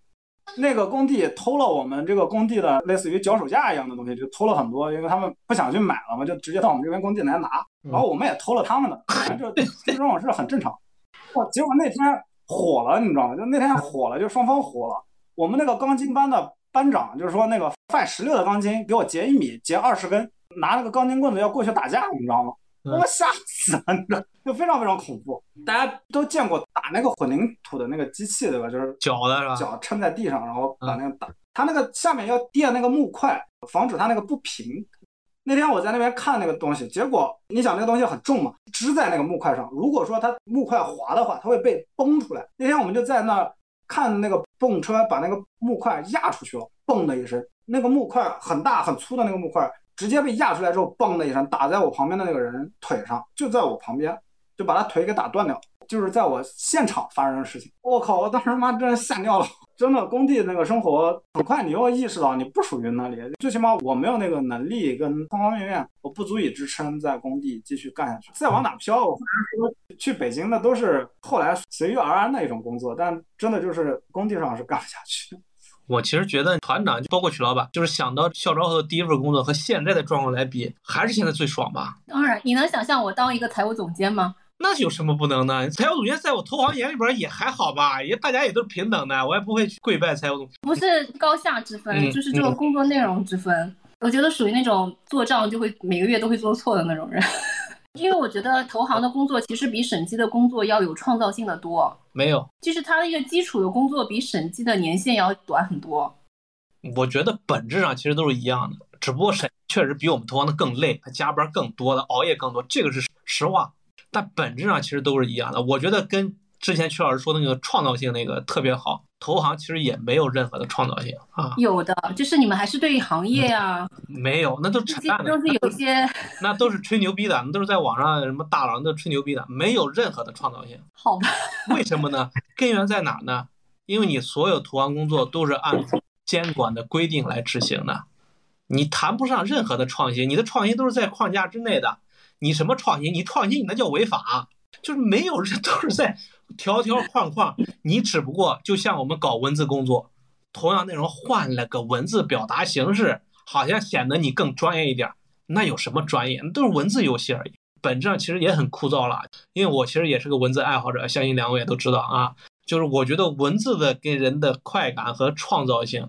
S3: 那个工地偷了我们这个工地的类似于脚手架一样的东西，就偷了很多，因为他们不想去买了嘛，就直接到我们这边工地来拿，然后我们也偷了他们的，*laughs* 反正就这种事很正常。哇，结果那天火了，你知道吗？就那天火了，就双方火了。我们那个钢筋班的班长就是说，那个范十六的钢筋给我截一米，截二十根，拿那个钢筋棍子要过去打架，你知道吗？
S1: 嗯
S3: 我吓死了，你知道，就非常非常恐怖。大家都见过打那个混凝土的那个机器，对吧？就是
S1: 脚的是吧？
S3: 脚撑在地上，然后把那个打。它那个下面要垫那个木块，防止它那个不平。那天我在那边看那个东西，结果你想那个东西很重嘛，支在那个木块上。如果说它木块滑的话，它会被崩出来。那天我们就在那儿看那个泵车把那个木块压出去了，嘣的一声，那个木块很大很粗的那个木块直接被压出来之后，嘣的一声打在我旁边的那个人腿上，就在我旁边，就把他腿给打断掉。就是在我现场发生的事情。我靠！我当时妈真的吓尿了。真的，工地那个生活，很快你又意识到你不属于那里。最起码我没有那个能力跟方方面面，我不足以支撑在工地继续干下去。再往哪飘？我或者说去北京的都是后来随遇而安的一种工作，但真的就是工地上是干不下去。
S1: 我其实觉得团长包括曲老板，就是想到校招后的第一份工作和现在的状况来比，还是现在最爽吧？
S2: 当然，你能想象我当一个财务总监吗？
S1: 那有什么不能的？财务总监在我投行眼里边也还好吧，也大家也都是平等的，我也不会去跪拜财务总监。
S2: 不是高下之分，
S1: 嗯
S2: 就是这个工作内容之分。我觉得属于那种做账就会每个月都会做错的那种人。因为我觉得投行的工作其实比审计的工作要有创造性的多，
S1: 没有，
S2: 就是它的一个基础的工作比审计的年限要短很多。
S1: 我觉得本质上其实都是一样的，只不过审确实比我们投行的更累，他加班更多的，熬夜更多，这个是实话。但本质上其实都是一样的。我觉得跟之前曲老师说的那个创造性那个特别好。投行其实也没有任何的创造性啊。
S2: 有的，就是你们还是对于行业啊，
S1: 没有，那都扯淡的，
S2: 都是有一 *laughs* 些，
S1: 那都是吹牛逼的，那都是在网上什么大佬都吹牛逼的，没有任何的创造性。
S2: 好吧？
S1: 为什么呢？根源在哪呢？因为你所有投行工作都是按监管的规定来执行的，你谈不上任何的创新，你的创新都是在框架之内的。你什么创新？你创新你那叫违法，就是没有人 *laughs* 都是在。条条框框，你只不过就像我们搞文字工作，同样内容换了个文字表达形式，好像显得你更专业一点。那有什么专业？都是文字游戏而已，本质上其实也很枯燥了。因为我其实也是个文字爱好者，相信两位也都知道啊。就是我觉得文字的给人的快感和创造性，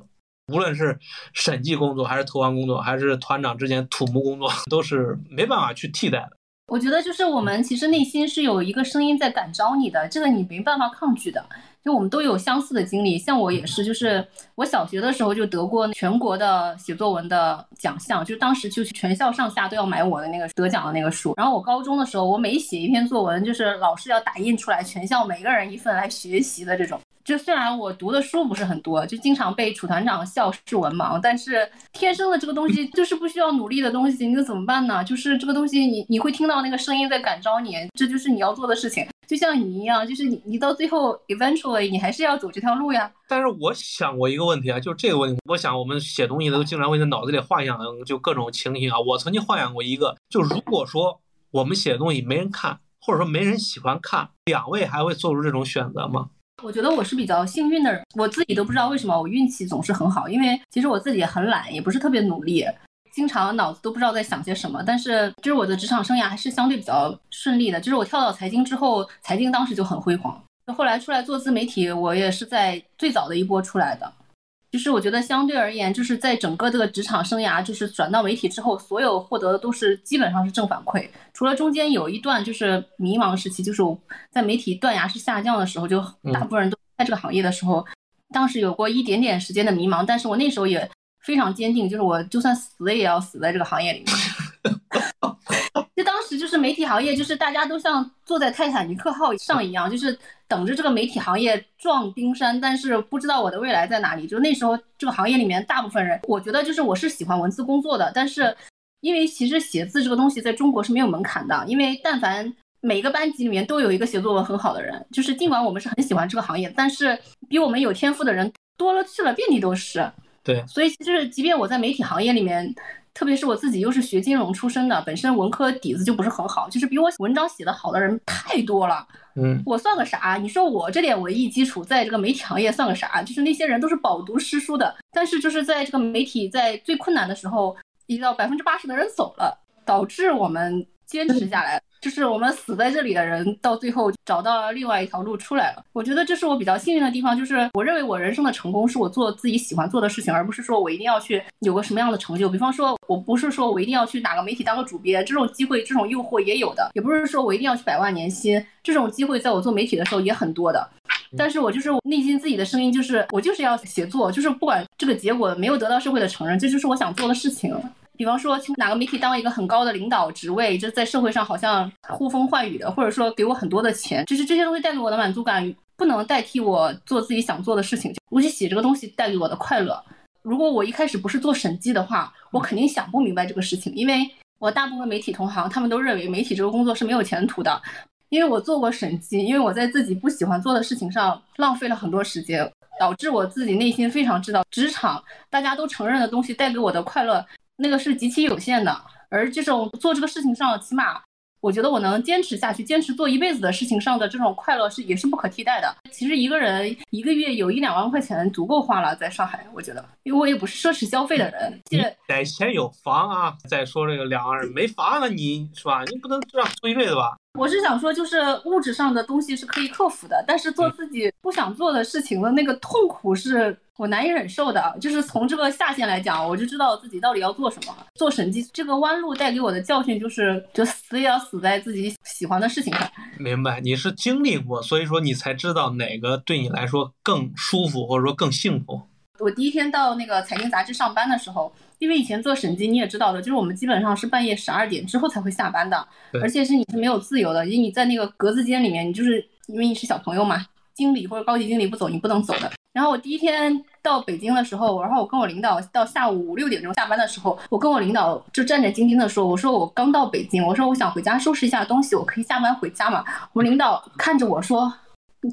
S1: 无论是审计工作，还是投行工作，还是团长之间土木工作，都是没办法去替代的。
S2: 我觉得就是我们其实内心是有一个声音在感召你的，这个你没办法抗拒的。就我们都有相似的经历，像我也是，就是我小学的时候就得过全国的写作文的奖项，就当时就全校上下都要买我的那个得奖的那个书。然后我高中的时候，我每写一篇作文，就是老师要打印出来，全校每个人一份来学习的这种。就虽然我读的书不是很多，就经常被楚团长笑是文盲，但是天生的这个东西就是不需要努力的东西，你怎么办呢？就是这个东西，你你会听到那个声音在感召你，这就是你要做的事情。就像你一样，就是你你到最后 eventually 你还是要走这条路呀。
S1: 但是我想过一个问题啊，就是这个问题，我想我们写东西都经常会在脑子里幻想，就各种情形啊。我曾经幻想过一个，就如果说我们写的东西没人看，或者说没人喜欢看，两位还会做出这种选择吗？
S2: 我觉得我是比较幸运的人，我自己都不知道为什么我运气总是很好，因为其实我自己也很懒，也不是特别努力，经常脑子都不知道在想些什么。但是就是我的职场生涯还是相对比较顺利的，就是我跳到财经之后，财经当时就很辉煌。后来出来做自媒体，我也是在最早的一波出来的。就是我觉得相对而言，就是在整个这个职场生涯，就是转到媒体之后，所有获得的都是基本上是正反馈，除了中间有一段就是迷茫时期，就是我在媒体断崖式下降的时候，就大部分人都在这个行业的时候，当时有过一点点时间的迷茫，但是我那时候也非常坚定，就是我就算死了也要死在这个行业里面。*laughs* 时就是媒体行业，就是大家都像坐在泰坦尼克号上一样，就是等着这个媒体行业撞冰山，但是不知道我的未来在哪里。就那时候这个行业里面大部分人，我觉得就是我是喜欢文字工作的，但是因为其实写字这个东西在中国是没有门槛的，因为但凡每个班级里面都有一个写作文很好的人，就是尽管我们是很喜欢这个行业，但是比我们有天赋的人多了去了，遍地都是。
S1: 对，
S2: 所以就是即便我在媒体行业里面。特别是我自己又是学金融出身的，本身文科底子就不是很好，就是比我文章写的好的人太多了。
S1: 嗯，
S2: 我算个啥？你说我这点文艺基础，在这个媒体行业算个啥？就是那些人都是饱读诗书的，但是就是在这个媒体在最困难的时候，一到百分之八十的人走了，导致我们坚持下来。*laughs* 就是我们死在这里的人，到最后找到了另外一条路出来了。我觉得这是我比较幸运的地方，就是我认为我人生的成功是我做自己喜欢做的事情，而不是说我一定要去有个什么样的成就。比方说，我不是说我一定要去哪个媒体当个主编，这种机会、这种诱惑也有的；也不是说我一定要去百万年薪，这种机会在我做媒体的时候也很多的。但是我就是内心自己的声音，就是我就是要写作，就是不管这个结果没有得到社会的承认，这就是我想做的事情。比方说去哪个媒体当一个很高的领导职位，就在社会上好像呼风唤雨的，或者说给我很多的钱，就是这些东西带给我的满足感不能代替我做自己想做的事情。我去写这个东西带给我的快乐。如果我一开始不是做审计的话，我肯定想不明白这个事情，因为我大部分媒体同行他们都认为媒体这个工作是没有前途的。因为我做过审计，因为我在自己不喜欢做的事情上浪费了很多时间，导致我自己内心非常知道职场大家都承认的东西带给我的快乐。那个是极其有限的，而这种做这个事情上，起码我觉得我能坚持下去，坚持做一辈子的事情上的这种快乐是也是不可替代的。其实一个人一个月有一两万块钱足够花了，在上海，我觉得，因为我也不是奢侈消费的人。
S1: 得先有房啊，再说这个两万没房那，你是吧？你不能这样租一辈子吧？
S2: 我是想说，就是物质上的东西是可以克服的，但是做自己不想做的事情的那个痛苦是我难以忍受的。就是从这个下限来讲，我就知道自己到底要做什么。做审计这个弯路带给我的教训就是，就死也要死在自己喜欢的事情上。
S1: 明白，你是经历过，所以说你才知道哪个对你来说更舒服，或者说更幸福。
S2: 我第一天到那个财经杂志上班的时候，因为以前做审计你也知道的，就是我们基本上是半夜十二点之后才会下班的，而且是你是没有自由的，因为你在那个格子间里面，你就是因为你是小朋友嘛，经理或者高级经理不走，你不能走的。然后我第一天到北京的时候，然后我跟我领导到下午五六点钟下班的时候，我跟我领导就战战兢兢的说：“我说我刚到北京，我说我想回家收拾一下东西，我可以下班回家嘛。”我领导看着我说：“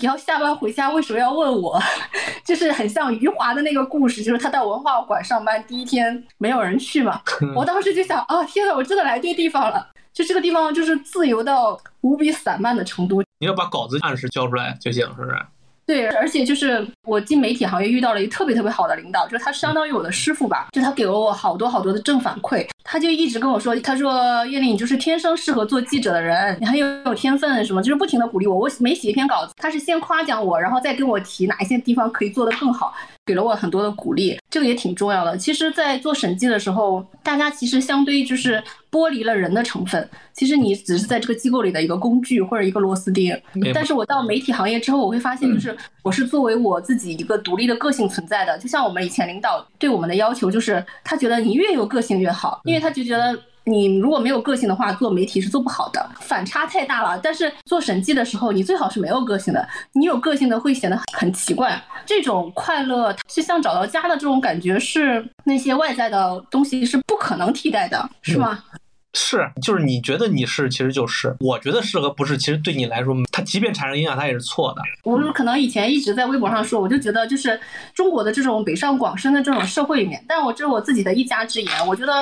S2: 你要下班回家，为什么要问我？” *laughs* 就是很像余华的那个故事，就是他到文化馆上班第一天没有人去嘛。我当时就想啊，天呐，我真的来对地方了。就这个地方就是自由到无比散漫的程度，
S1: 你要把稿子按时交出来就行，是不是？
S2: 对，而且就是我进媒体行业遇到了一个特别特别好的领导，就是他相当于我的师傅吧，就他给了我好多好多的正反馈，他就一直跟我说，他说叶丽你就是天生适合做记者的人，你很有天分什么，就是不停的鼓励我。我每写一篇稿子，他是先夸奖我，然后再跟我提哪一些地方可以做得更好，给了我很多的鼓励，这个也挺重要的。其实，在做审计的时候，大家其实相对就是剥离了人的成分，其实你只是在这个机构里的一个工具或者一个螺丝钉。但是我到媒体行业之后，我会发现，就是我是作为我自己一个独立的个性存在的。就像我们以前领导对我们的要求，就是他觉得你越有个性越好，因为他就觉得。你如果没有个性的话，做媒体是做不好的，反差太大了。但是做审计的时候，你最好是没有个性的，你有个性的会显得很奇怪。这种快乐是像找到家的这种感觉，是那些外在的东西是不可能替代的，是吗？
S1: 是，就是你觉得你是，其实就是；我觉得是和不是，其实对你来说，它即便产生影响，它也是错的。
S2: 我们可能以前一直在微博上说，我就觉得就是中国的这种北上广深的这种社会里面，但我这是我自己的一家之言。我觉得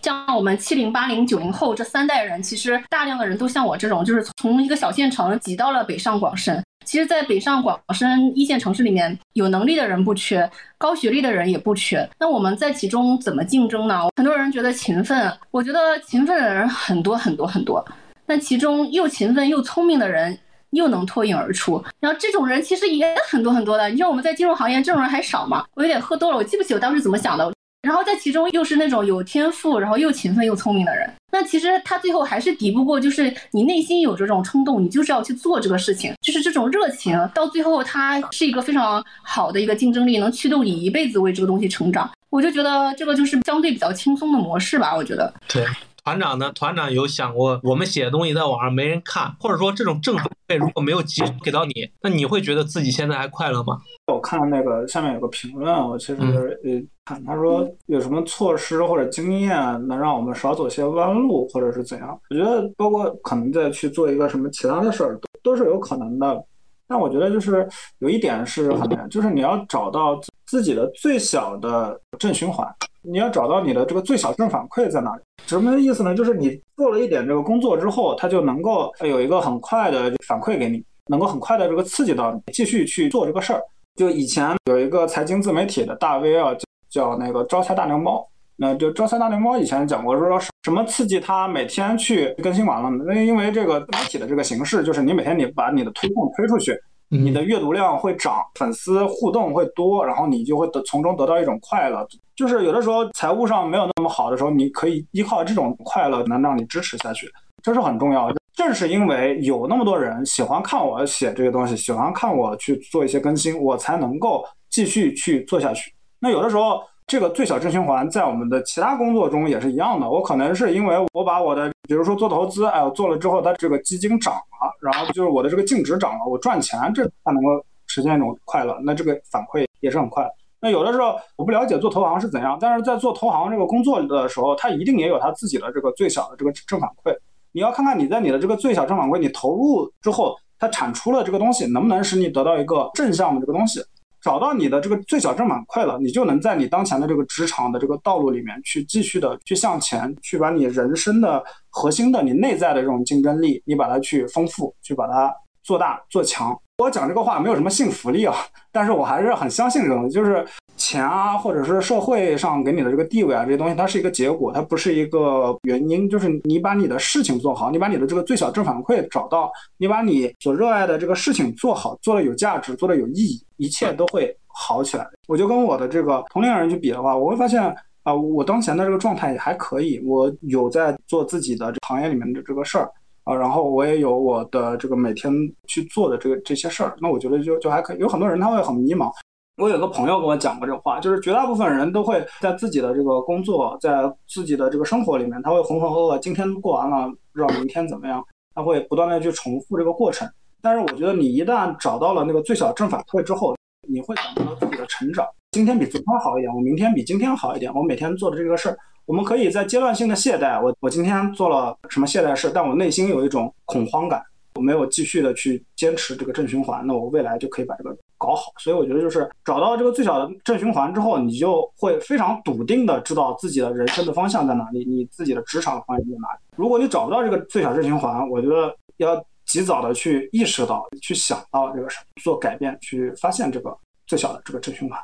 S2: 像我们七零、八零、九零后这三代人，其实大量的人都像我这种，就是从一个小县城挤到了北上广深。其实，在北上广深一线城市里面，有能力的人不缺，高学历的人也不缺。那我们在其中怎么竞争呢？很多人觉得勤奋，我觉得勤奋的人很多很多很多。那其中又勤奋又聪明的人又能脱颖而出，然后这种人其实也很多很多的。你说我们在金融行业这种人还少吗？我有点喝多了，我记不起我当时怎么想的。然后在其中又是那种有天赋，然后又勤奋又聪明的人，那其实他最后还是抵不过，就是你内心有这种冲动，你就是要去做这个事情，就是这种热情，到最后它是一个非常好的一个竞争力，能驱动你一辈子为这个东西成长。我就觉得这个就是相对比较轻松的模式吧，我觉得。
S1: 对。团长呢？团长有想过，我们写的东西在网上没人看，或者说这种正反馈如果没有及时给到你，那你会觉得自己现在还快乐吗？
S3: 我看那个下面有个评论，我其实呃看他说有什么措施或者经验能让我们少走些弯路，或者是怎样？我觉得包括可能再去做一个什么其他的事儿，都都是有可能的。但我觉得就是有一点是很难，就是你要找到自己的最小的正循环，你要找到你的这个最小正反馈在哪里。什么意思呢？就是你做了一点这个工作之后，它就能够有一个很快的反馈给你，能够很快的这个刺激到你继续去做这个事儿。就以前有一个财经自媒体的大 V 啊，叫那个招财大牛猫。那就招财大牛猫以前讲过，说什么刺激他每天去更新完了？那因为这个媒体的这个形式，就是你每天你把你的推送推出去，你的阅读量会涨，粉丝互动会多，然后你就会得从中得到一种快乐。就是有的时候财务上没有那么好的时候，你可以依靠这种快乐能让你支持下去，这是很重要的。正是因为有那么多人喜欢看我写这个东西，喜欢看我去做一些更新，我才能够继续去做下去。那有的时候，这个最小正循环在我们的其他工作中也是一样的。我可能是因为我把我的，比如说做投资，哎，我做了之后，它这个基金涨了，然后就是我的这个净值涨了，我赚钱，这才能够实现一种快乐。那这个反馈也是很快。那有的时候我不了解做投行是怎样，但是在做投行这个工作的时候，它一定也有它自己的这个最小的这个正反馈。你要看看你在你的这个最小正反馈，你投入之后，它产出了这个东西，能不能使你得到一个正向的这个东西？找到你的这个最小正反馈了，你就能在你当前的这个职场的这个道路里面去继续的去向前，去把你人生的核心的你内在的这种竞争力，你把它去丰富，去把它做大做强。我讲这个话没有什么信服力啊，*laughs* 但是我还是很相信这个东西，就是钱啊，或者是社会上给你的这个地位啊，这些东西它是一个结果，它不是一个原因。就是你把你的事情做好，你把你的这个最小正反馈找到，你把你所热爱的这个事情做好，做的有价值，做的有意义，一切都会好起来。我就跟我的这个同龄人去比的话，我会发现啊，我当前的这个状态也还可以，我有在做自己的行业里面的这个事儿。啊，然后我也有我的这个每天去做的这个这些事儿，那我觉得就就还可以。有很多人他会很迷茫，我有个朋友跟我讲过这话，就是绝大部分人都会在自己的这个工作，在自己的这个生活里面，他会浑浑噩噩，今天过完了，不知道明天怎么样，他会不断的去重复这个过程。但是我觉得你一旦找到了那个最小正反馈之后，你会感觉到自己的成长。今天比昨天好一点，我明天比今天好一点，我每天做的这个事儿，我们可以在阶段性的懈怠。我我今天做了什么懈怠事，但我内心有一种恐慌感，我没有继续的去坚持这个正循环，那我未来就可以把这个搞好。所以我觉得就是找到这个最小的正循环之后，你就会非常笃定的知道自己的人生的方向在哪里，你自己的职场的方向在哪里。如果你找不到这个最小正循环，我觉得要。及早的去意识到、去想到这个事，做改变，去发现这个最小的这个正循环。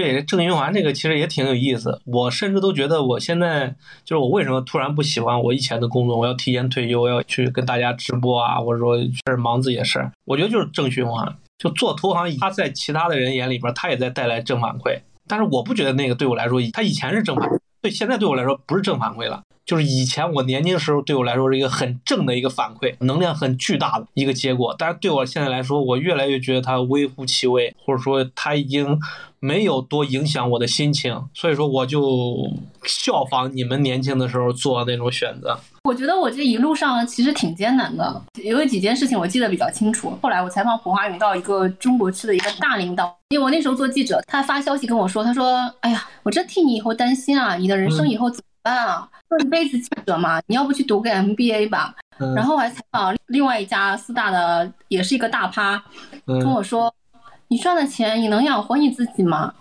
S1: 对正循环这个其实也挺有意思。我甚至都觉得，我现在就是我为什么突然不喜欢我以前的工作，我要提前退休，我要去跟大家直播啊，或者说确实忙自己的事儿。我觉得就是正循环，就做投行，他在其他的人眼里边，他也在带来正反馈。但是我不觉得那个对我来说，他以前是正反馈，对现在对我来说不是正反馈了。就是以前我年轻时候对我来说是一个很正的一个反馈，能量很巨大的一个结果。但是对我现在来说，我越来越觉得它微乎其微，或者说它已经没有多影响我的心情。所以说，我就效仿你们年轻的时候做那种选择。
S2: 我觉得我这一路上其实挺艰难的，有几件事情我记得比较清楚。后来我采访普华永道一个中国区的一个大领导，因为我那时候做记者，他发消息跟我说，他说：“哎呀，我真替你以后担心啊，你的人生以后怎么办啊？”做一辈子记者嘛，*laughs* 你要不去读个 MBA 吧？然后我还采访另外一家四大的，也是一个大趴，跟我说：“你赚的钱，你能养活你自己吗？”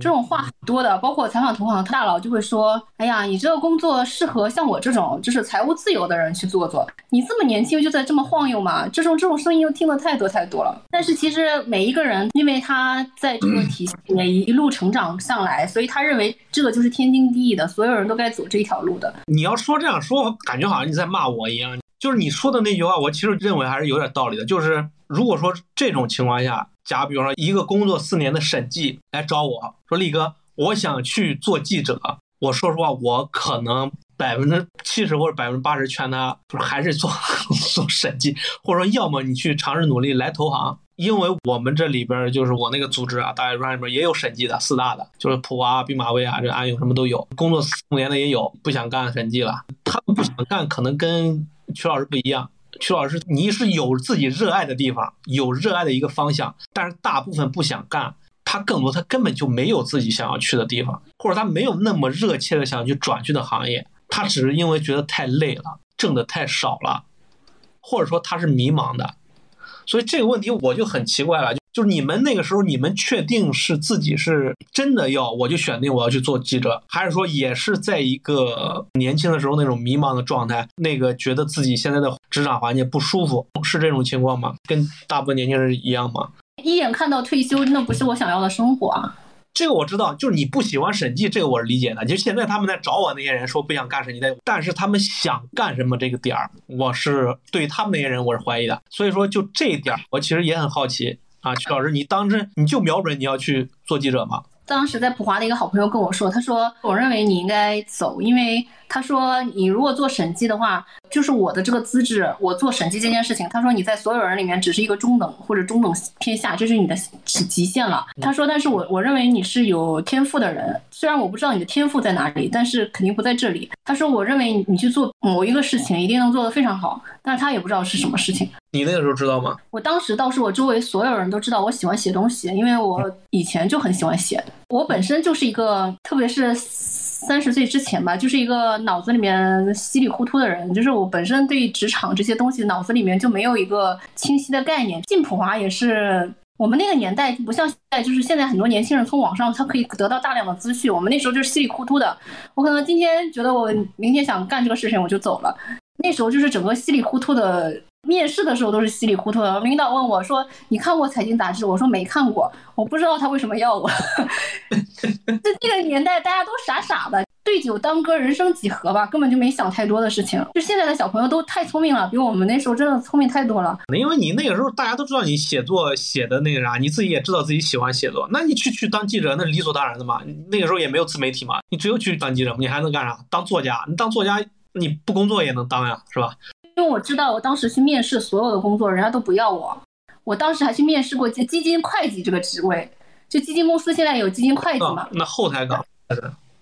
S2: 这种话很多的，包括采访同行大佬就会说：“哎呀，你这个工作适合像我这种就是财务自由的人去做做。你这么年轻就在这么晃悠嘛？”这种这种声音又听得太多太多了。但是其实每一个人，因为他在这个体系里面一路成长上来，所以他认为这个就是天经地义的，所有人都该走这一条路的。
S1: 你要说这样说，感觉好像你在骂我一样。就是你说的那句话，我其实认为还是有点道理的。就是如果说这种情况下，假比方说一个工作四年的审计来找我说，力哥，我想去做记者。我说实话，我可能百分之七十或者百分之八十劝他，就是还是做 *laughs* 做审计，或者说要么你去尝试努力来投行。因为我们这里边就是我那个组织啊，大软里边也有审计的，四大的，就是普华、毕马威啊，这安永什么都有。工作四五年的也有，不想干审计了。他们不想干，可能跟曲老师不一样。曲老师，你是有自己热爱的地方，有热爱的一个方向，但是大部分不想干，他更多他根本就没有自己想要去的地方，或者他没有那么热切的想去转去的行业，他只是因为觉得太累了，挣的太少了，或者说他是迷茫的，所以这个问题我就很奇怪了。就是你们那个时候，你们确定是自己是真的要，我就选定我要去做记者，还是说也是在一个年轻的时候那种迷茫的状态，那个觉得自己现在的职场环境不舒服，是这种情况吗？跟大部分年轻人一样吗？
S2: 一眼看到退休，那不是我想要的生活啊。
S1: 这个我知道，就是你不喜欢审计，这个我是理解的。就现在他们在找我那些人说不想干审计的，但是他们想干什么这个点儿，我是对他们那些人我是怀疑的。所以说就这一点，我其实也很好奇。啊，曲老师，你当真你就瞄准你要去做记者吗？
S2: 当时在普华的一个好朋友跟我说，他说我认为你应该走，因为。他说：“你如果做审计的话，就是我的这个资质，我做审计这件事情。他说你在所有人里面只是一个中等或者中等偏下，这是你的极限了。他说，但是我我认为你是有天赋的人，虽然我不知道你的天赋在哪里，但是肯定不在这里。他说，我认为你去做某一个事情一定能做得非常好，但是他也不知道是什么事情。
S1: 你那个时候知道吗？
S2: 我当时倒是我周围所有人都知道我喜欢写东西，因为我以前就很喜欢写，我本身就是一个，特别是。”三十岁之前吧，就是一个脑子里面稀里糊涂的人，就是我本身对职场这些东西脑子里面就没有一个清晰的概念。进普华也是我们那个年代，不像现在，就是现在很多年轻人从网上他可以得到大量的资讯，我们那时候就是稀里糊涂的。我可能今天觉得我明天想干这个事情，我就走了。那时候就是整个稀里糊涂的。面试的时候都是稀里糊涂的。领导问我说：“你看过财经杂志？”我说：“没看过。”我不知道他为什么要我。在那个年代，大家都傻傻的，对酒当歌，人生几何吧，根本就没想太多的事情。就现在的小朋友都太聪明了，比我们那时候真的聪明太多了。
S1: 因为你那个时候大家都知道你写作写的那个啥，你自己也知道自己喜欢写作，那你去去当记者那理所当然的嘛。那个时候也没有自媒体嘛，你只有去当记者，你还能干啥？当作家？你当作家，你不工作也能当呀，是吧？
S2: 因为我知道，我当时去面试所有的工作，人家都不要我。我当时还去面试过基基金会计这个职位，就基金公司现在有基金会计嘛
S1: 啊，，那后台岗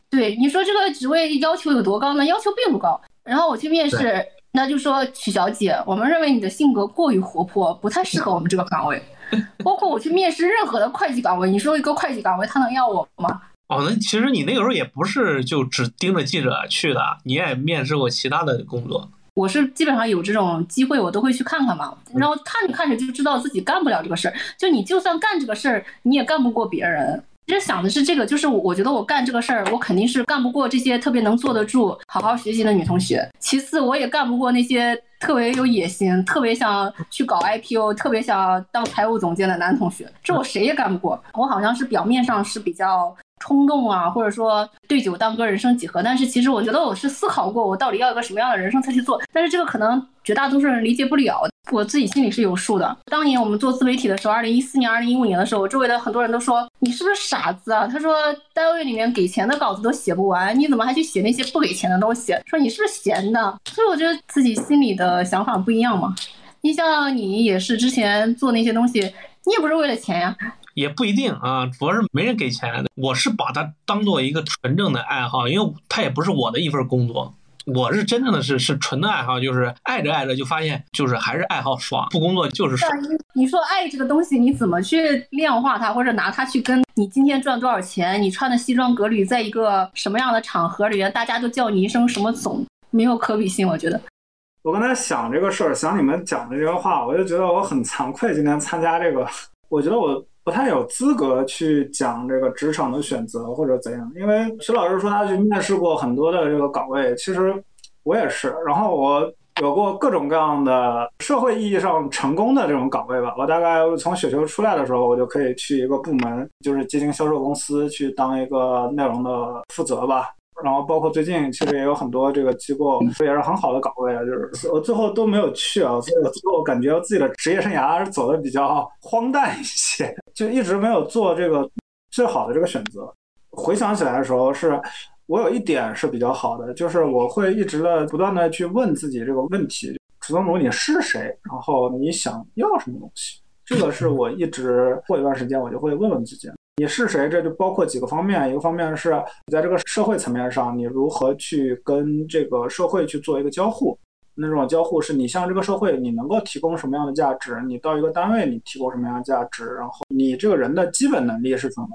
S2: 对，你说这个职位要求有多高呢？要求并不高。然后我去面试，那就说曲小姐，我们认为你的性格过于活泼，不太适合我们这个岗位。*laughs* 包括我去面试任何的会计岗位，你说一个会计岗位，他能要我吗？
S1: 哦，那其实你那个时候也不是就只盯着记者去的，你也面试过其他的工作。
S2: 我是基本上有这种机会，我都会去看看嘛。然后看着看着就知道自己干不了这个事儿。就你就算干这个事儿，你也干不过别人。其实想的是这个，就是我我觉得我干这个事儿，我肯定是干不过这些特别能坐得住、好好学习的女同学。其次，我也干不过那些特别有野心、特别想去搞 IPO、特别想当财务总监的男同学。这我谁也干不过。我好像是表面上是比较冲动啊，或者说对酒当歌、人生几何。但是其实我觉得我是思考过，我到底要一个什么样的人生才去做。但是这个可能绝大多数人理解不了，我自己心里是有数的。当年我们做自媒体的时候，二零一四年、二零一五年的时候，我周围的很多人都说你是不是傻子啊？他说单位里面给钱的稿子都写不完，你怎么还去写那些不给钱的东西？说你是不是闲的？所以我觉得自己心里的想法不一样嘛。你像你也是之前做那些东西，你也不是为了钱呀。
S1: 也不一定啊，主要是没人给钱。我是把它当做一个纯正的爱好，因为它也不是我的一份工作。我是真正的是是纯的爱好，就是爱着爱着就发现，就是还是爱好爽，不工作就是爽。
S2: 你说爱这个东西，你怎么去量化它，或者拿它去跟你今天赚多少钱，你穿的西装革履，在一个什么样的场合里面，大家都叫你一声什么总，没有可比性，我觉得。
S3: 我刚才想这个事儿，想你们讲的这个话，我就觉得我很惭愧，今天参加这个，我觉得我不太有资格去讲这个职场的选择或者怎样，因为徐老师说他去面试过很多的这个岗位，其实我也是，然后我有过各种各样的社会意义上成功的这种岗位吧。我大概从雪球出来的时候，我就可以去一个部门，就是基金销售公司去当一个内容的负责吧。然后包括最近其实也有很多这个机构也是很好的岗位啊，就是我最后都没有去啊，所以我最后感觉自己的职业生涯是走的比较荒诞一些，就一直没有做这个最好的这个选择。回想起来的时候是。我有一点是比较好的，就是我会一直的不断的去问自己这个问题：楚宗儒你是谁？然后你想要什么东西？这个是我一直过一段时间我就会问问自己。你是谁？这就包括几个方面，一个方面是你在这个社会层面上，你如何去跟这个社会去做一个交互。那种交互是你向这个社会，你能够提供什么样的价值？你到一个单位，你提供什么样的价值？然后你这个人的基本能力是怎么？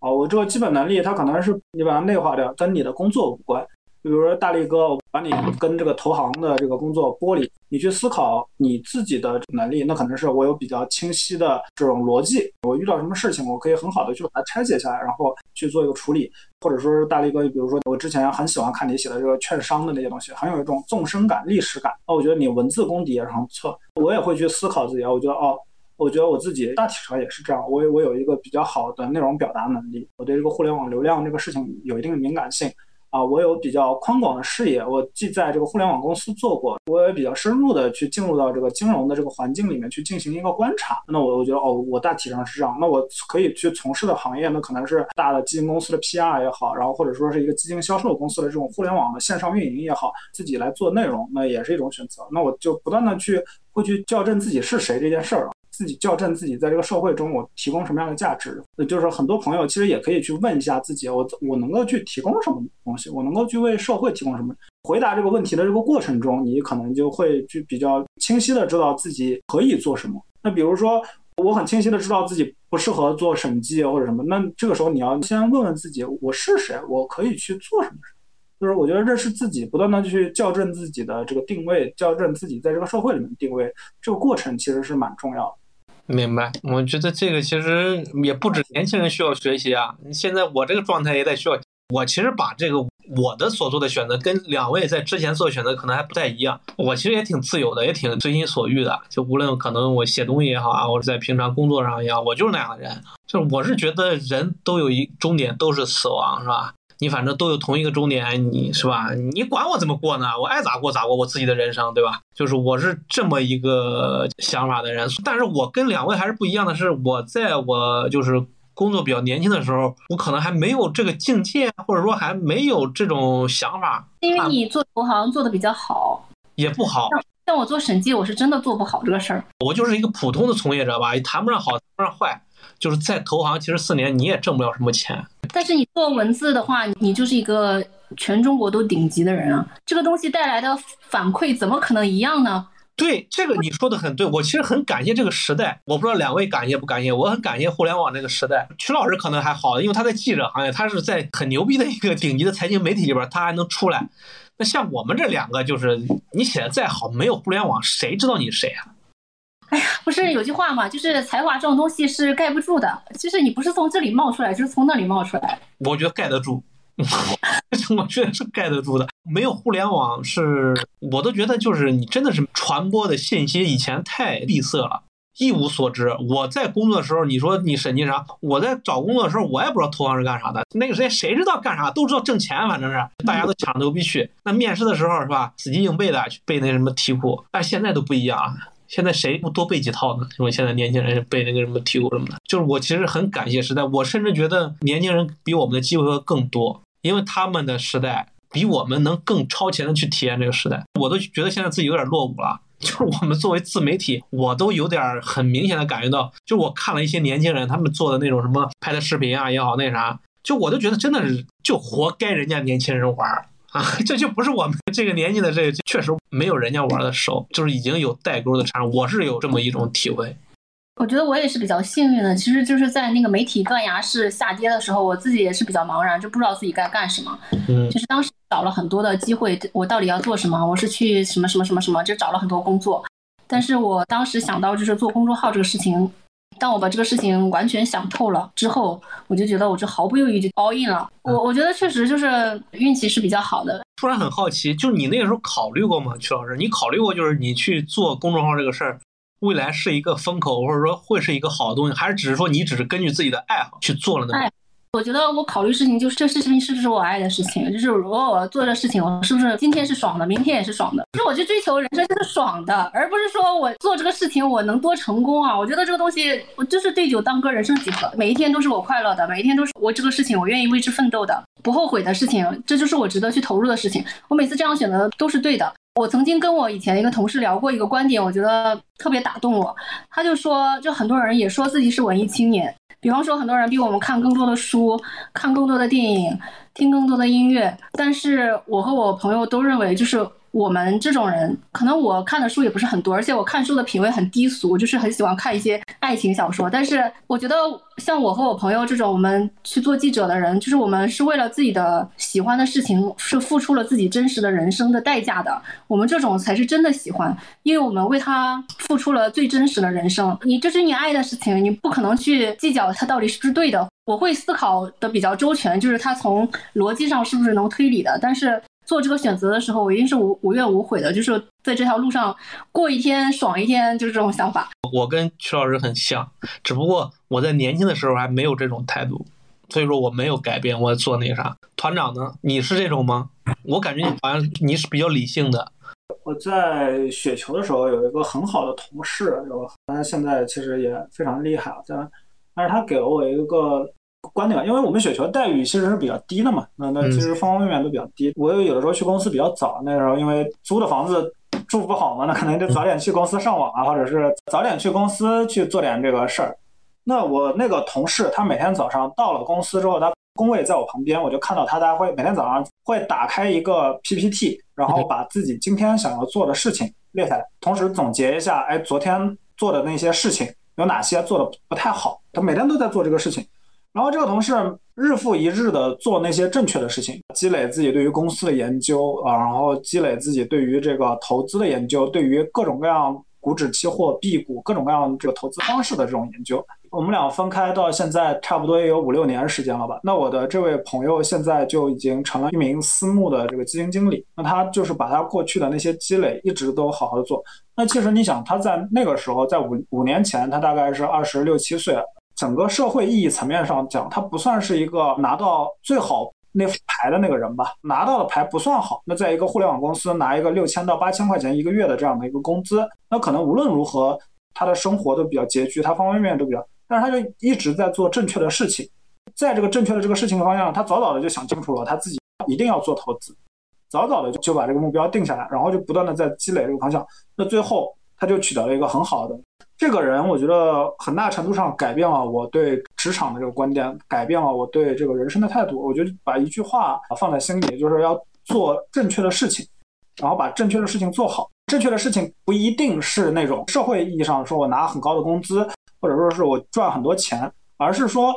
S3: 哦，我这个基本能力，它可能是你把它内化掉，跟你的工作无关。比如说大力哥，我把你跟这个投行的这个工作剥离，你去思考你自己的能力，那可能是我有比较清晰的这种逻辑。我遇到什么事情，我可以很好的去把它拆解下来，然后去做一个处理。或者说是大力哥，比如说我之前很喜欢看你写的这个券商的那些东西，很有一种纵深感、历史感。那我觉得你文字功底也是很不错。我也会去思考自己，我觉得哦。我觉得我自己大体上也是这样，我我有一个比较好的内容表达能力，我对这个互联网流量这个事情有一定的敏感性啊，我有比较宽广的视野，我既在这个互联网公司做过，我也比较深入的去进入到这个金融的这个环境里面去进行一个观察。那我我觉得哦，我大体上是这样，那我可以去从事的行业，那可能是大的基金公司的 PR 也好，然后或者说是一个基金销售公司的这种互联网的线上运营也好，自己来做内容，那也是一种选择。那我就不断的去会去校正自己是谁这件事儿。自己校正自己在这个社会中我提供什么样的价值，那就是很多朋友其实也可以去问一下自己，我我能够去提供什么东西，我能够去为社会提供什么？回答这个问题的这个过程中，你可能就会去比较清晰的知道自己可以做什么。那比如说，我很清晰的知道自己不适合做审计或者什么，那这个时候你要先问问自己，我是谁？我可以去做什么？就是我觉得这是自己不断的去校正自己的这个定位，校正自己在这个社会里面定位，这个过程其实是蛮重要的。
S1: 明白，我觉得这个其实也不止年轻人需要学习啊。现在我这个状态也在需要。我其实把这个我的所做的选择跟两位在之前做选择可能还不太一样。我其实也挺自由的，也挺随心所欲的。就无论可能我写东西也好啊，或者在平常工作上也好，我就是那样的人。就是我是觉得人都有一终点，都是死亡，是吧？你反正都有同一个终点，你是吧？你管我怎么过呢？我爱咋过咋过，我自己的人生，对吧？就是我是这么一个想法的人。但是我跟两位还是不一样的是，我在我就是工作比较年轻的时候，我可能还没有这个境界，或者说还没有这种想法。
S2: 因为你做投行做的比较好，
S1: 也不好。
S2: 像我做审计，我是真的做不好这个事儿。
S1: 我就是一个普通的从业者吧，也谈不上好，谈不上坏。就是在投行，其实四年你也挣不了什么钱。
S2: 但是你做文字的话，你就是一个全中国都顶级的人啊，这个东西带来的反馈怎么可能一样呢？
S1: 对，这个你说的很对，我其实很感谢这个时代。我不知道两位感谢不感谢，我很感谢互联网这个时代。曲老师可能还好，因为他在记者行业，他是在很牛逼的一个顶级的财经媒体里边，他还能出来。那像我们这两个，就是你写的再好，没有互联网，谁知道你是谁啊？
S2: 哎呀，不是有句话嘛，就是才华这种东西是盖不住的。其实你不是从这里冒出来，就是从那里冒出来。
S1: 我觉得盖得住，*laughs* 我觉得是盖得住的。没有互联网，是我都觉得就是你真的是传播的信息以前太闭塞了，一无所知。我在工作的时候，你说你审计啥？我在找工作的时候，我也不知道投行是干啥的。那个时间谁知道干啥？都知道挣钱，反正是大家都抢着牛逼去。那面试的时候是吧？死记硬背的去背那什么题库，但现在都不一样。现在谁不多背几套呢？因为现在年轻人是背那个什么题库什么的，就是我其实很感谢时代，我甚至觉得年轻人比我们的机会会更多，因为他们的时代比我们能更超前的去体验这个时代。我都觉得现在自己有点落伍了，*laughs* 就是我们作为自媒体，我都有点很明显的感觉到，就我看了一些年轻人他们做的那种什么拍的视频啊也好，那啥，就我都觉得真的是就活该人家年轻人玩。啊，*laughs* 这就不是我们这个年纪的，这确实没有人家玩的熟，就是已经有代沟的产生。我是有这么一种体会。
S2: 我觉得我也是比较幸运的，其实就是在那个媒体断崖式下跌的时候，我自己也是比较茫然，就不知道自己该干什么。
S1: 嗯，
S2: 就是当时找了很多的机会，我到底要做什么？我是去什么什么什么什么，就找了很多工作。但是我当时想到就是做公众号这个事情。当我把这个事情完全想透了之后，我就觉得我就毫不犹豫就 all in 了。我我觉得确实就是运气是比较好的。
S1: 突然很好奇，就你那个时候考虑过吗，曲老师？你考虑过就是你去做公众号这个事儿，未来是一个风口，或者说会是一个好东西，还是只是说你只是根据自己的爱好去做了呢？
S2: 我觉得我考虑事情就是这事情是不是我爱的事情，就是如果我做这事情，我是不是今天是爽的，明天也是爽的。就是我去追求人生就是爽的，而不是说我做这个事情我能多成功啊。我觉得这个东西我就是对酒当歌，人生几何，每一天都是我快乐的，每一天都是我这个事情我愿意为之奋斗的，不后悔的事情，这就是我值得去投入的事情。我每次这样选择都是对的。我曾经跟我以前一个同事聊过一个观点，我觉得特别打动我。他就说，就很多人也说自己是文艺青年。比方说，很多人比我们看更多的书，看更多的电影，听更多的音乐，但是我和我朋友都认为，就是。我们这种人，可能我看的书也不是很多，而且我看书的品味很低俗，就是很喜欢看一些爱情小说。但是我觉得，像我和我朋友这种，我们去做记者的人，就是我们是为了自己的喜欢的事情，是付出了自己真实的人生的代价的。我们这种才是真的喜欢，因为我们为他付出了最真实的人生。你这是你爱的事情，你不可能去计较它到底是不是对的。我会思考的比较周全，就是他从逻辑上是不是能推理的，但是。做这个选择的时候，我一定是无无怨无悔的，就是在这条路上过一天爽一天，就是这种想法。
S1: 我跟曲老师很像，只不过我在年轻的时候还没有这种态度，所以说我没有改变我做那个啥。团长呢？你是这种吗？我感觉你好像你是比较理性的。
S3: 我在雪球的时候有一个很好的同事，有，他现在其实也非常厉害，但但是他给了我一个。观点吧，因为我们雪球待遇其实是比较低的嘛，那那其实方方面面都比较低。我有有的时候去公司比较早，那时候因为租的房子住不好嘛，那可能就早点去公司上网啊，或者是早点去公司去做点这个事儿。那我那个同事，他每天早上到了公司之后，他工位在我旁边，我就看到他，他会每天早上会打开一个 PPT，然后把自己今天想要做的事情列下来，同时总结一下，哎，昨天做的那些事情有哪些做的不太好。他每天都在做这个事情。然后这个同事日复一日的做那些正确的事情，积累自己对于公司的研究啊，然后积累自己对于这个投资的研究，对于各种各样股指期货、B 股各种各样这个投资方式的这种研究。我们俩分开到现在差不多也有五六年时间了吧？那我的这位朋友现在就已经成了一名私募的这个基金经理。那他就是把他过去的那些积累一直都好好的做。那其实你想，他在那个时候，在五五年前，他大概是二十六七岁。整个社会意义层面上讲，他不算是一个拿到最好那副牌的那个人吧？拿到的牌不算好。那在一个互联网公司拿一个六千到八千块钱一个月的这样的一个工资，那可能无论如何他的生活都比较拮据，他方方面面都比较，但是他就一直在做正确的事情，在这个正确的这个事情方向，他早早的就想清楚了，他自己一定要做投资。早早的就把这个目标定下来，然后就不断的在积累这个方向，那最后他就取得了一个很好的。这个人，我觉得很大程度上改变了我对职场的这个观点，改变了我对这个人生的态度。我觉得把一句话放在心里，就是要做正确的事情，然后把正确的事情做好。正确的事情不一定是那种社会意义上说我拿很高的工资，或者说是我赚很多钱，而是说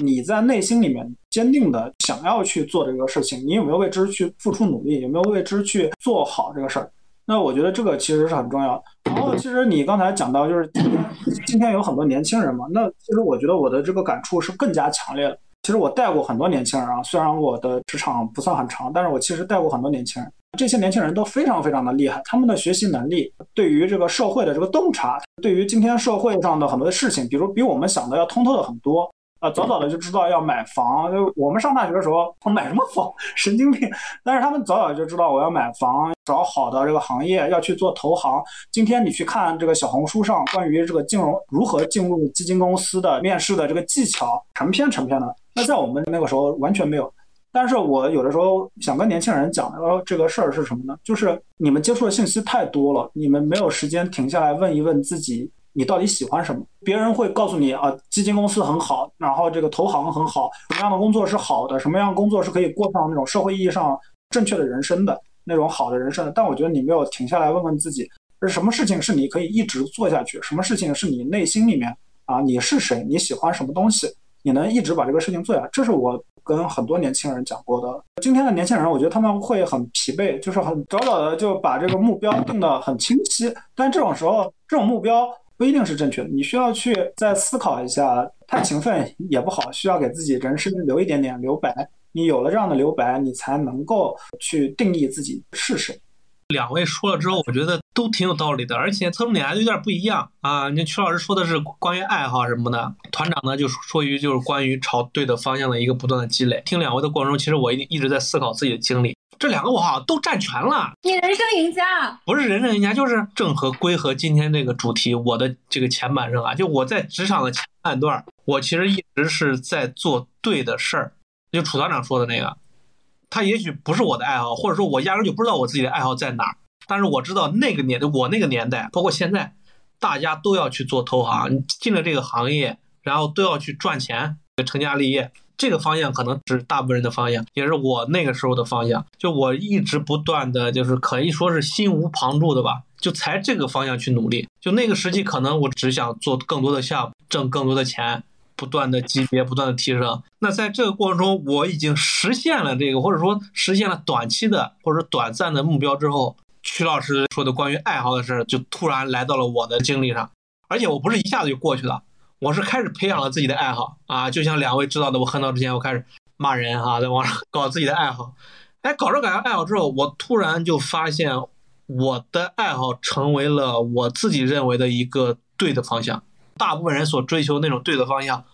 S3: 你在内心里面坚定的想要去做这个事情，你有没有为之去付出努力，有没有为之去做好这个事儿？那我觉得这个其实是很重要。然后，其实你刚才讲到，就是今天今天有很多年轻人嘛，那其实我觉得我的这个感触是更加强烈的。其实我带过很多年轻人啊，虽然我的职场不算很长，但是我其实带过很多年轻人。这些年轻人都非常非常的厉害，他们的学习能力，对于这个社会的这个洞察，对于今天社会上的很多的事情，比如比我们想的要通透的很多。啊，早早的就知道要买房。就我们上大学的时候，我买什么房？神经病！但是他们早早就知道我要买房，找好的这个行业，要去做投行。今天你去看这个小红书上关于这个金融如何进入基金公司的面试的这个技巧，成篇成篇的。那在我们那个时候完全没有。但是我有的时候想跟年轻人讲的这个事儿是什么呢？就是你们接触的信息太多了，你们没有时间停下来问一问自己。你到底喜欢什么？别人会告诉你啊，基金公司很好，然后这个投行很好，什么样的工作是好的，什么样的工作是可以过上那种社会意义上正确的人生的那种好的人生的。但我觉得你没有停下来问问自己，是什么事情是你可以一直做下去？什么事情是你内心里面啊，你是谁？你喜欢什么东西？你能一直把这个事情做下来？这是我跟很多年轻人讲过的。今天的年轻人，我觉得他们会很疲惫，就是很早早的就把这个目标定得很清晰。但这种时候，这种目标。不一定是正确的，你需要去再思考一下。太勤奋也不好，需要给自己人生留一点点留白。你有了这样的留白，你才能够去定义自己是谁。
S1: 两位说了之后，我觉得都挺有道理的，而且侧重点还有点不一样啊。你曲老师说的是关于爱好什么的，团长呢就说于就是关于朝对的方向的一个不断的积累。听两位的过程中，其实我一一直在思考自己的经历。这两个我好像都占全了。
S2: 你人生赢家
S1: 不是人生赢家，就是正和归和今天这个主题。我的这个前半生啊，就我在职场的前半段，我其实一直是在做对的事儿。就楚团长说的那个，他也许不是我的爱好，或者说我压根就不知道我自己的爱好在哪儿。但是我知道那个年，我那个年代，包括现在，大家都要去做投行，进了这个行业，然后都要去赚钱，成家立业。这个方向可能是大部分人的方向，也是我那个时候的方向。就我一直不断的就是可以说是心无旁骛的吧，就才这个方向去努力。就那个时期，可能我只想做更多的项目，挣更多的钱，不断的级别不断的提升。那在这个过程中，我已经实现了这个，或者说实现了短期的或者短暂的目标之后，曲老师说的关于爱好的事就突然来到了我的经历上，而且我不是一下子就过去了。我是开始培养了自己的爱好啊，就像两位知道的，我很早之前我开始骂人哈，在网上搞自己的爱好，哎，搞着搞着爱好之后，我突然就发现我的爱好成为了我自己认为的一个对的方向，大部分人所追求那种对的方向，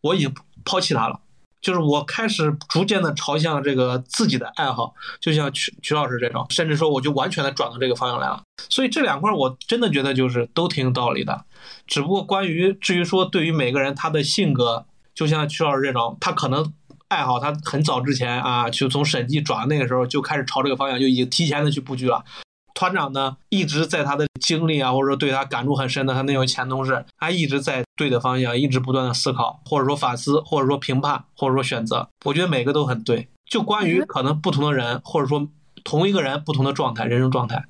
S1: 我已经抛弃它了。就是我开始逐渐的朝向这个自己的爱好，就像曲曲老师这种，甚至说我就完全的转到这个方向来了。所以这两块我真的觉得就是都挺有道理的。只不过关于至于说对于每个人他的性格，就像曲老师这种，他可能爱好他很早之前啊，就从审计转那个时候就开始朝这个方向就已经提前的去布局了。团长呢，一直在他的经历啊，或者说对他感触很深的他那位前同事，他一直在对的方向，一直不断的思考，或者说反思，或者说评判，或者说选择。我觉得每个都很对。就关于可能不同的人，或者说同一个人不同的状态，人生状态。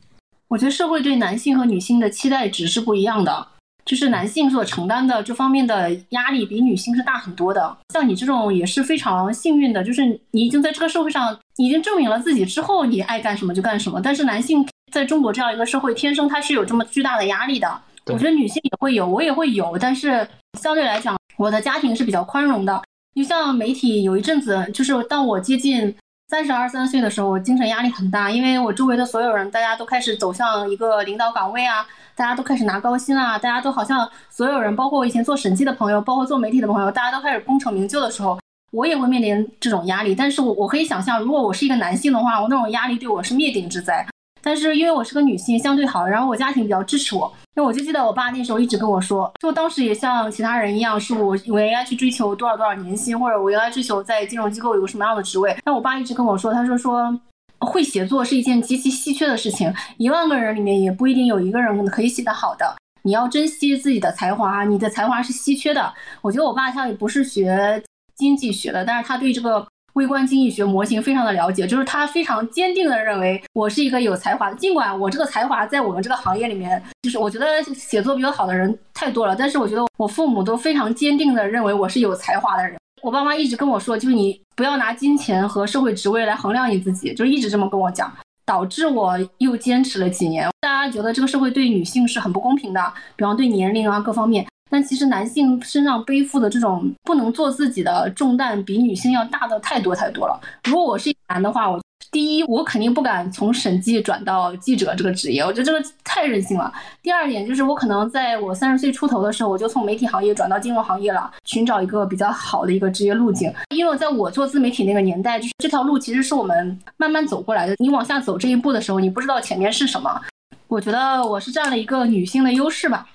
S2: 我觉得社会对男性和女性的期待值是不一样的，就是男性所承担的这方面的压力比女性是大很多的。像你这种也是非常幸运的，就是你已经在这个社会上已经证明了自己之后，你爱干什么就干什么。但是男性。在中国这样一个社会，天生他是有这么巨大的压力的。我觉得女性也会有，我也会有，但是相对来讲，我的家庭是比较宽容的。就像媒体有一阵子，就是当我接近三十二三岁的时候，我精神压力很大，因为我周围的所有人，大家都开始走向一个领导岗位啊，大家都开始拿高薪啊，大家都好像所有人，包括我以前做审计的朋友，包括做媒体的朋友，大家都开始功成名就的时候，我也会面临这种压力。但是我我可以想象，如果我是一个男性的话，我那种压力对我是灭顶之灾。但是因为我是个女性，相对好，然后我家庭比较支持我。那我就记得我爸那时候一直跟我说，就当时也像其他人一样，是我我应该去追求多少多少年薪，或者我应该追求在金融机构有个什么样的职位。但我爸一直跟我说，他说说，会写作是一件极其稀缺的事情，一万个人里面也不一定有一个人可以写得好的。你要珍惜自己的才华，你的才华是稀缺的。我觉得我爸他也不是学经济学的，但是他对这个微观经济学模型非常的了解，就是他非常坚定的认为我是一个有才华的。尽管我这个才华在我们这个行业里面，就是我觉得写作比我好的人太多了，但是我觉得我父母都非常坚定的认为我是有才华的人。我爸妈一直跟我说，就是你不要拿金钱和社会职位来衡量你自己，就一直这么跟我讲。导致我又坚持了几年。大家觉得这个社会对女性是很不公平的，比方对年龄啊各方面。但其实男性身上背负的这种不能做自己的重担，比女性要大的太多太多了。如果我是一男的话，我。第一，我肯定不敢从审计转到记者这个职业，我觉得这个太任性了。第二点就是，我可能在我三十岁出头的时候，我就从媒体行业转到金融行业了，寻找一个比较好的一个职业路径。因为在我做自媒体那个年代，就是这条路其实是我们慢慢走过来的。你往下走这一步的时候，你不知道前面是什么。我觉得我是占了一个女性的优势吧。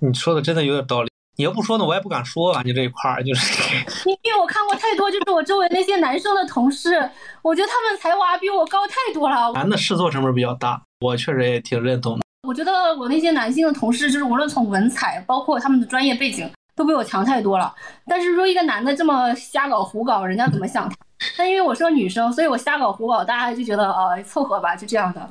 S1: 你说的真的有点道理。你要不说呢，我也不敢说啊。你这一块儿就是，*laughs*
S2: 因为我看过太多，就是我周围那些男生的同事，我觉得他们才华比我高太多了。
S1: 男的试错成本比较大，我确实也挺认同的。
S2: 我觉得我那些男性的同事，就是无论从文采，包括他们的专业背景，都比我强太多了。但是说一个男的这么瞎搞胡搞，人家怎么想他？*laughs* 但因为我是个女生，所以我瞎搞胡搞，大家就觉得呃凑合吧，就这样的。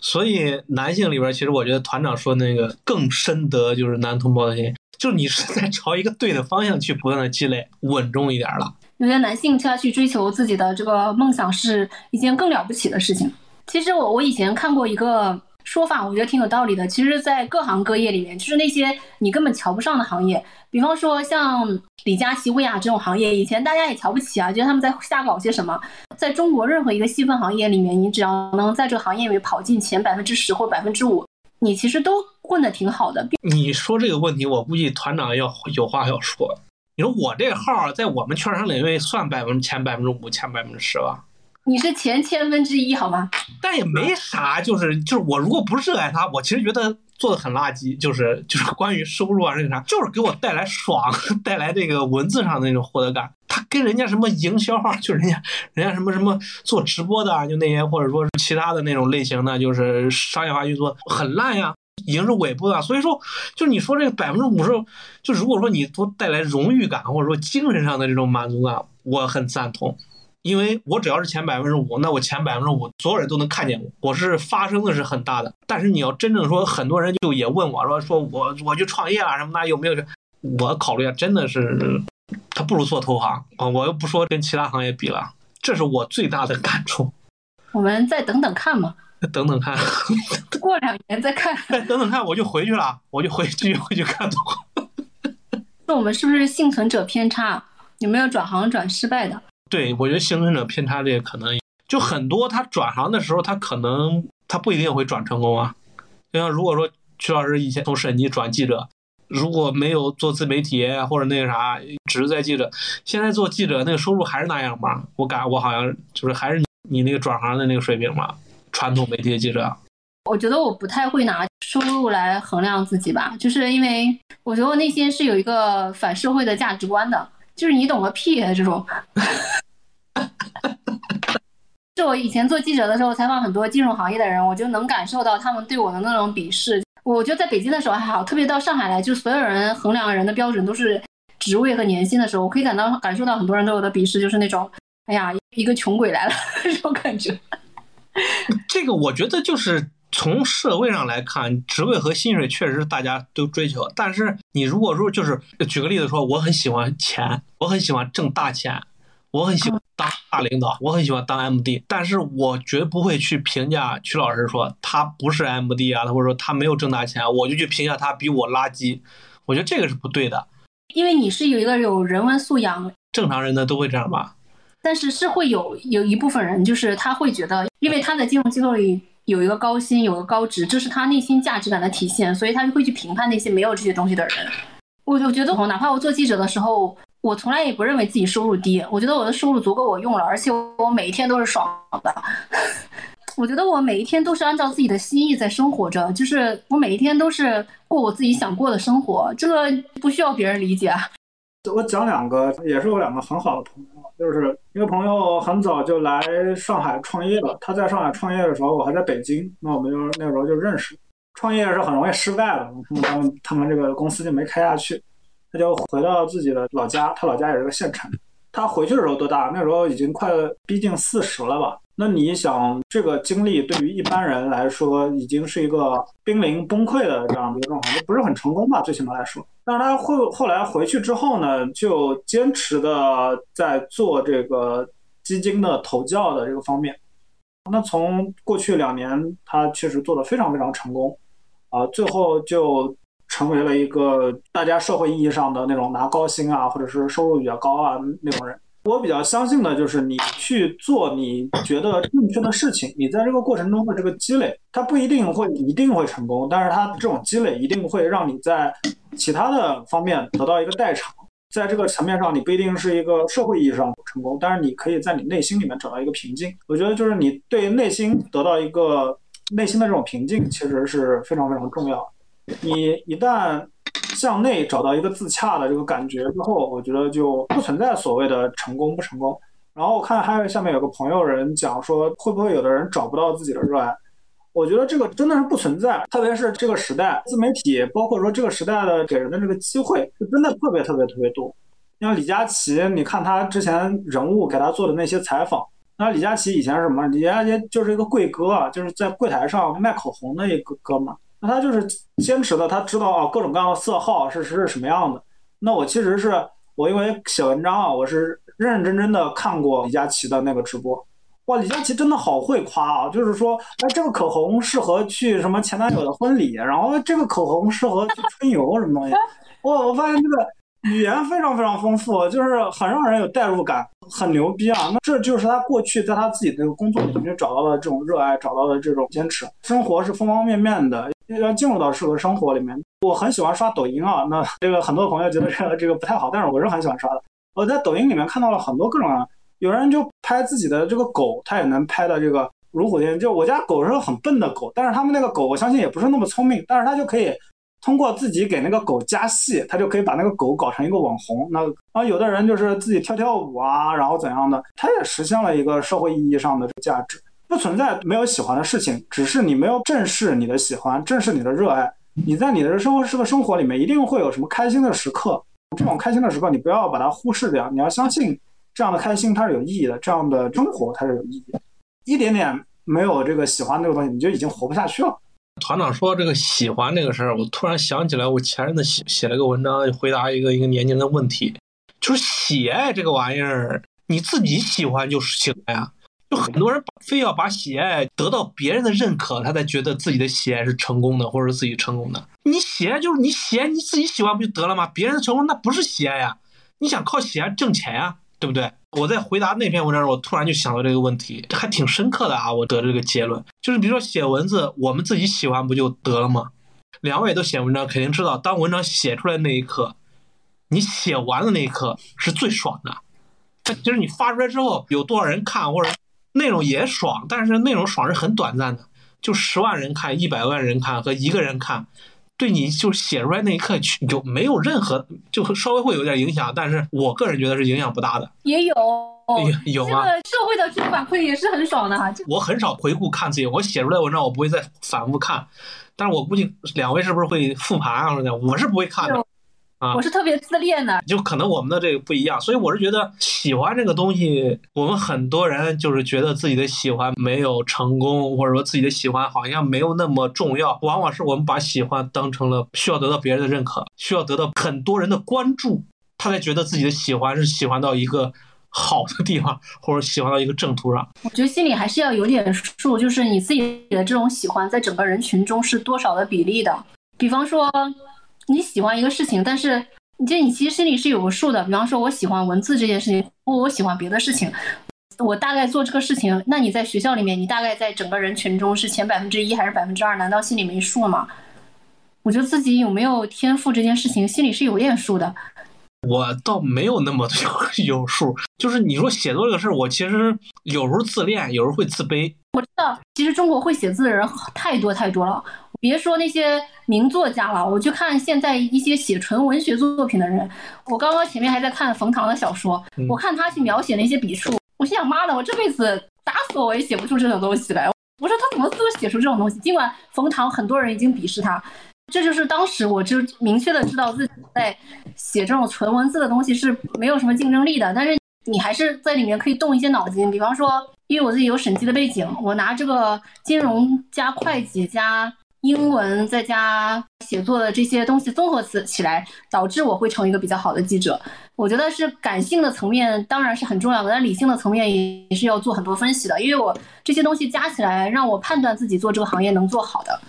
S1: 所以男性里边，其实我觉得团长说那个更深得就是男同胞的心。就是你是在朝一个对的方向去不断的积累，稳重一点了。
S2: 有些男性他去追求自己的这个梦想是一件更了不起的事情。其实我我以前看过一个说法，我觉得挺有道理的。其实，在各行各业里面，就是那些你根本瞧不上的行业，比方说像李佳琦、薇娅这种行业，以前大家也瞧不起啊，觉得他们在瞎搞些什么。在中国任何一个细分行业里面，你只要能在这个行业里面跑进前百分之十或百分之五。你其实都混得挺好的。
S1: 你说这个问题，我估计团长要有话要说。你说我这号在我们券商领域算百分之前百分之五、前百分之十吧？
S2: 你是前千分之一，好吗？
S1: 但也没啥，就是就是我如果不热爱它，我其实觉得做的很垃圾。就是就是关于收入啊，那个啥，就是给我带来爽，*laughs* 带来这个文字上的那种获得感。他跟人家什么营销号，就人家人家什么什么做直播的，就那些或者说是其他的那种类型的，就是商业化运作很烂呀，已经是尾部了。所以说，就你说这个百分之五十，就如果说你多带来荣誉感或者说精神上的这种满足感，我很赞同。因为我只要是前百分之五，那我前百分之五所有人都能看见我，我是发生的是很大的。但是你要真正说，很多人就也问我说，说我我去创业啊什么的，有没有？我考虑下，真的是他不如做投行啊。我又不说跟其他行业比了，这是我最大的感触。*laughs*
S2: 我们再等等看嘛，
S1: 等等看，
S2: 过两年再看。
S1: 等等看，我就回去了，我就回去回去看图。*laughs*
S2: 那我们是不是幸存者偏差？有没有转行转失败的？
S1: 对，我觉得幸存者偏差这个可能就很多。他转行的时候，他可能他不一定会转成功啊。就像如果说曲老师以前从审计转记者，如果没有做自媒体或者那个啥，只是在记者，现在做记者那个收入还是那样吗？我感我好像就是还是你那个转行的那个水平嘛。传统媒体的记者，
S2: 我觉得我不太会拿收入来衡量自己吧，就是因为我觉得我内心是有一个反社会的价值观的。就是你懂个屁啊！这种，*laughs* 就我以前做记者的时候采访很多金融行业的人，我就能感受到他们对我的那种鄙视。我觉得在北京的时候还好，特别到上海来，就所有人衡量人的标准都是职位和年薪的时候，我可以感到感受到很多人对我的鄙视，就是那种，哎呀，一个穷鬼来了 *laughs* 那种感觉。
S1: 这个我觉得就是。从社会上来看，职位和薪水确实大家都追求。但是你如果说就是举个例子说，我很喜欢钱，我很喜欢挣大钱，我很喜欢当大领导，我很喜欢当 MD。但是我绝不会去评价曲老师说他不是 MD 啊，或者说他没有挣大钱，我就去评价他比我垃圾。我觉得这个是不对的。
S2: 因为你是有一个有人文素养，
S1: 正常人呢都会这样吧？
S2: 但是是会有有一部分人，就是他会觉得，因为他在金融机构里。有一个高薪，有个高职，这是他内心价值感的体现，所以他就会去评判那些没有这些东西的人。我就觉得，哪怕我做记者的时候，我从来也不认为自己收入低，我觉得我的收入足够我用了，而且我每一天都是爽的。*laughs* 我觉得我每一天都是按照自己的心意在生活着，就是我每一天都是过我自己想过的生活，这个不需要别人理解。
S3: 我讲两个，也是我两个很好的朋友，就是一个朋友很早就来上海创业了。他在上海创业的时候，我还在北京，那我们就那时候就认识。创业是很容易失败的，他们他们这个公司就没开下去，他就回到自己的老家，他老家也是个县城。他回去的时候多大？那时候已经快逼近四十了吧？那你想，这个经历对于一般人来说，已经是一个濒临崩溃的这样的一个状况，就不是很成功吧？最起码来说。但是他后后来回去之后呢，就坚持的在做这个基金的投教的这个方面。那从过去两年，他确实做的非常非常成功，啊，最后就。成为了一个大家社会意义上的那种拿高薪啊，或者是收入比较高啊那种人。我比较相信的就是你去做你觉得正确的事情，你在这个过程中的这个积累，它不一定会一定会成功，但是它这种积累一定会让你在其他的方面得到一个代偿。在这个层面上，你不一定是一个社会意义上成功，但是你可以在你内心里面找到一个平静。我觉得就是你对内心得到一个内心的这种平静，其实是非常非常重要。你一旦向内找到一个自洽的这个感觉之后，我觉得就不存在所谓的成功不成功。然后我看还有下面有个朋友人讲说，会不会有的人找不到自己的热爱？我觉得这个真的是不存在，特别是这个时代，自媒体包括说这个时代的给人的这个机会，就真的特别特别特别多。像李佳琦，你看他之前人物给他做的那些采访，那李佳琦以前是什么？李佳琦就是一个柜哥啊，就是在柜台上卖口红的一个哥们儿。那他就是坚持的，他知道啊各种各样的色号是是什么样的。那我其实是我因为写文章啊，我是认认真真的看过李佳琦的那个直播。哇，李佳琦真的好会夸啊！就是说，哎，这个口红适合去什么前男友的婚礼，然后这个口红适合去春游什么东西。*laughs* 哇，我发现这个。语言非常非常丰富，就是很让人有代入感，很牛逼啊！那这就是他过去在他自己的工作里面找到了这种热爱，找到了这种坚持。生活是方方面面的，要进入到这个生活里面。我很喜欢刷抖音啊，*laughs* 那这个很多朋友觉得这个这个不太好，但是我是很喜欢刷的。我在抖音里面看到了很多各种各样，有人就拍自己的这个狗，他也能拍的这个如虎添翼。就我家狗是个很笨的狗，但是他们那个狗我相信也不是那么聪明，但是它就可以。通过自己给那个狗加戏，他就可以把那个狗搞成一个网红。那啊，有的人就是自己跳跳舞啊，然后怎样的，他也实现了一个社会意义上的价值。不存在没有喜欢的事情，只是你没有正视你的喜欢，正视你的热爱。你在你的生活这个生活里面，一定会有什么开心的时刻。这种开心的时刻，你不要把它忽视掉。你要相信这样的开心它是有意义的，这样的生活它是有意义的。一点点没有这个喜欢这个东西，你就已经活不下去了。
S1: 团长说这个喜欢这个事儿，我突然想起来，我前任的写写了个文章，回答一个一个年轻人的问题，就是喜爱这个玩意儿，你自己喜欢就行了呀。很多人非要把喜爱得到别人的认可，他才觉得自己的喜爱是成功的，或者自己成功的。你喜爱就是你喜爱你自己喜欢不就得了吗？别人的成功那不是喜爱呀，你想靠喜爱挣钱呀。对不对？我在回答那篇文章时，我突然就想到这个问题，还挺深刻的啊！我得这个结论，就是比如说写文字，我们自己喜欢不就得了吗？两位都写文章，肯定知道，当文章写出来那一刻，你写完的那一刻是最爽的。它其实你发出来之后，有多少人看，或者内容也爽，但是内容爽是很短暂的，就十万人看、一百万人看和一个人看。对你就写出来那一刻就没有任何，就稍微会有点影响，但是我个人觉得是影响不大的。
S2: 也有，
S1: 有啊。
S2: 社会的这个反馈也是很爽的哈。
S1: 我很少回顾看自己，我写出来文章我不会再反复看，但是我估计两位是不是会复盘啊？我是不会看的。啊，
S2: 我是特别自恋的，
S1: 就可能我们的这个不一样，所以我是觉得喜欢这个东西，我们很多人就是觉得自己的喜欢没有成功，或者说自己的喜欢好像没有那么重要，往往是我们把喜欢当成了需要得到别人的认可，需要得到很多人的关注，他才觉得自己的喜欢是喜欢到一个好的地方，或者喜欢到一个正途上。
S2: 我觉得心里还是要有点数，就是你自己的这种喜欢在整个人群中是多少的比例的，比方说。你喜欢一个事情，但是你这你其实心里是有个数的。比方说，我喜欢文字这件事情，或我喜欢别的事情，我大概做这个事情。那你在学校里面，你大概在整个人群中是前百分之一还是百分之二？难道心里没数吗？我觉得自己有没有天赋这件事情，心里是有点数的。
S1: 我倒没有那么 *laughs* 有有数，就是你说写作这个事儿，我其实有时候自恋，有时候会自卑。
S2: 我知道，其实中国会写字的人太多太多了，别说那些名作家了，我去看现在一些写纯文学作品的人，我刚刚前面还在看冯唐的小说，
S1: 嗯
S2: 我看他去描写那些笔触，我心想妈的，我这辈子打死我也写不出这种东西来。我说他怎么能写出这种东西？尽管冯唐很多人已经鄙视他，这就是当时我就明确的知道自己在写这种纯文字的东西是没有什么竞争力的，但是你还是在里面可以动一些脑筋，比方说，因为我自己有审计的背景，我拿这个金融加会计加英文再加写作的这些东西综合起起来，导致我会成为一个比较好的记者。我觉得是感性的层面当然是很重要的，但理性的层面也是要做很多分析的，因为我这些东西加起来让我判断自己做这个行业能做好的。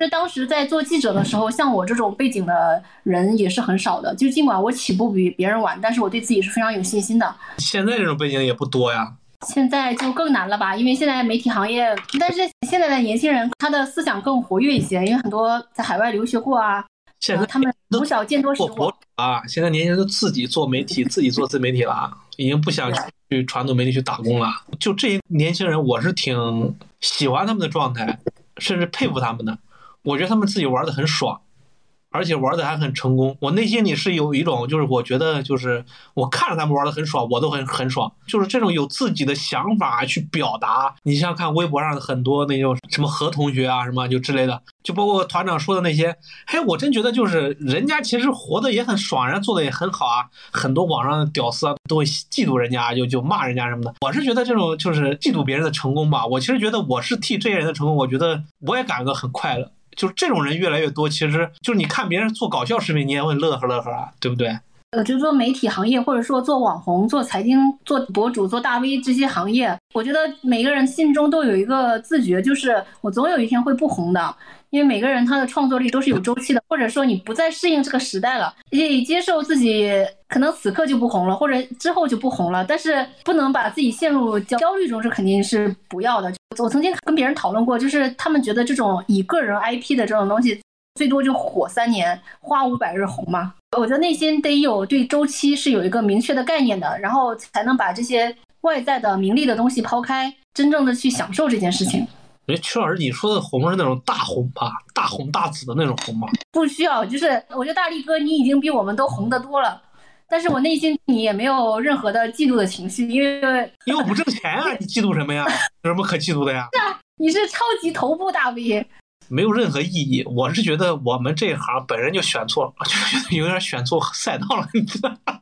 S2: 因为这当时在做记者的时候，像我这种背景的人也是很少的。就尽管我起步比别人晚，但是我对自己是非常有信心的。
S1: 现在这种背景也不多呀。
S2: 现在就更难了吧？因为现在媒体行业，但是现在的年轻人他的思想更活跃一些，因为很多在海外留学过啊，
S1: 现在
S2: 呃他们从小见多识广。
S1: 啊，现在年轻人都自己做媒体，自己做自媒体了啊，已经不想去传统媒体去打工了。就这些年轻人，我是挺喜欢他们的状态，甚至佩服他们的。我觉得他们自己玩的很爽，而且玩的还很成功。我内心里是有一种，就是我觉得，就是我看着他们玩的很爽，我都很很爽。就是这种有自己的想法去表达。你像看微博上的很多那种什么何同学啊，什么就之类的，就包括团长说的那些，嘿，我真觉得就是人家其实活的也很爽，人家做的也很好啊。很多网上的屌丝啊都会嫉妒人家，就就骂人家什么的。我是觉得这种就是嫉妒别人的成功吧。我其实觉得我是替这些人的成功，我觉得我也感觉到很快乐。就这种人越来越多，其实就是你看别人做搞笑视频，你也会乐呵乐呵啊，对不对？
S2: 呃，就说媒体行业，或者说做网红、做财经、做博主、做大 V 这些行业，我觉得每个人心中都有一个自觉，就是我总有一天会不红的。因为每个人他的创作力都是有周期的，或者说你不再适应这个时代了，也接受自己可能此刻就不红了，或者之后就不红了，但是不能把自己陷入焦焦虑中，是肯定是不要的。我曾经跟别人讨论过，就是他们觉得这种以个人 IP 的这种东西，最多就火三年，花无百日红嘛。我觉得内心得有对周期是有一个明确的概念的，然后才能把这些外在的名利的东西抛开，真正的去享受这件事情。
S1: 我觉得曲老师你说的红是那种大红吧，大红大紫的那种红吗？
S2: 不需要，就是我觉得大力哥你已经比我们都红得多了，但是我内心你也没有任何的嫉妒的情绪，因为
S1: 因为我不挣钱啊，你嫉妒什么呀？有什么可嫉妒的呀？*laughs*
S2: 是啊你是超级头部大 V。
S1: 没有任何意义。我是觉得我们这一行本人就选错了，*laughs* 就觉得有点选错赛道了。你知道吗？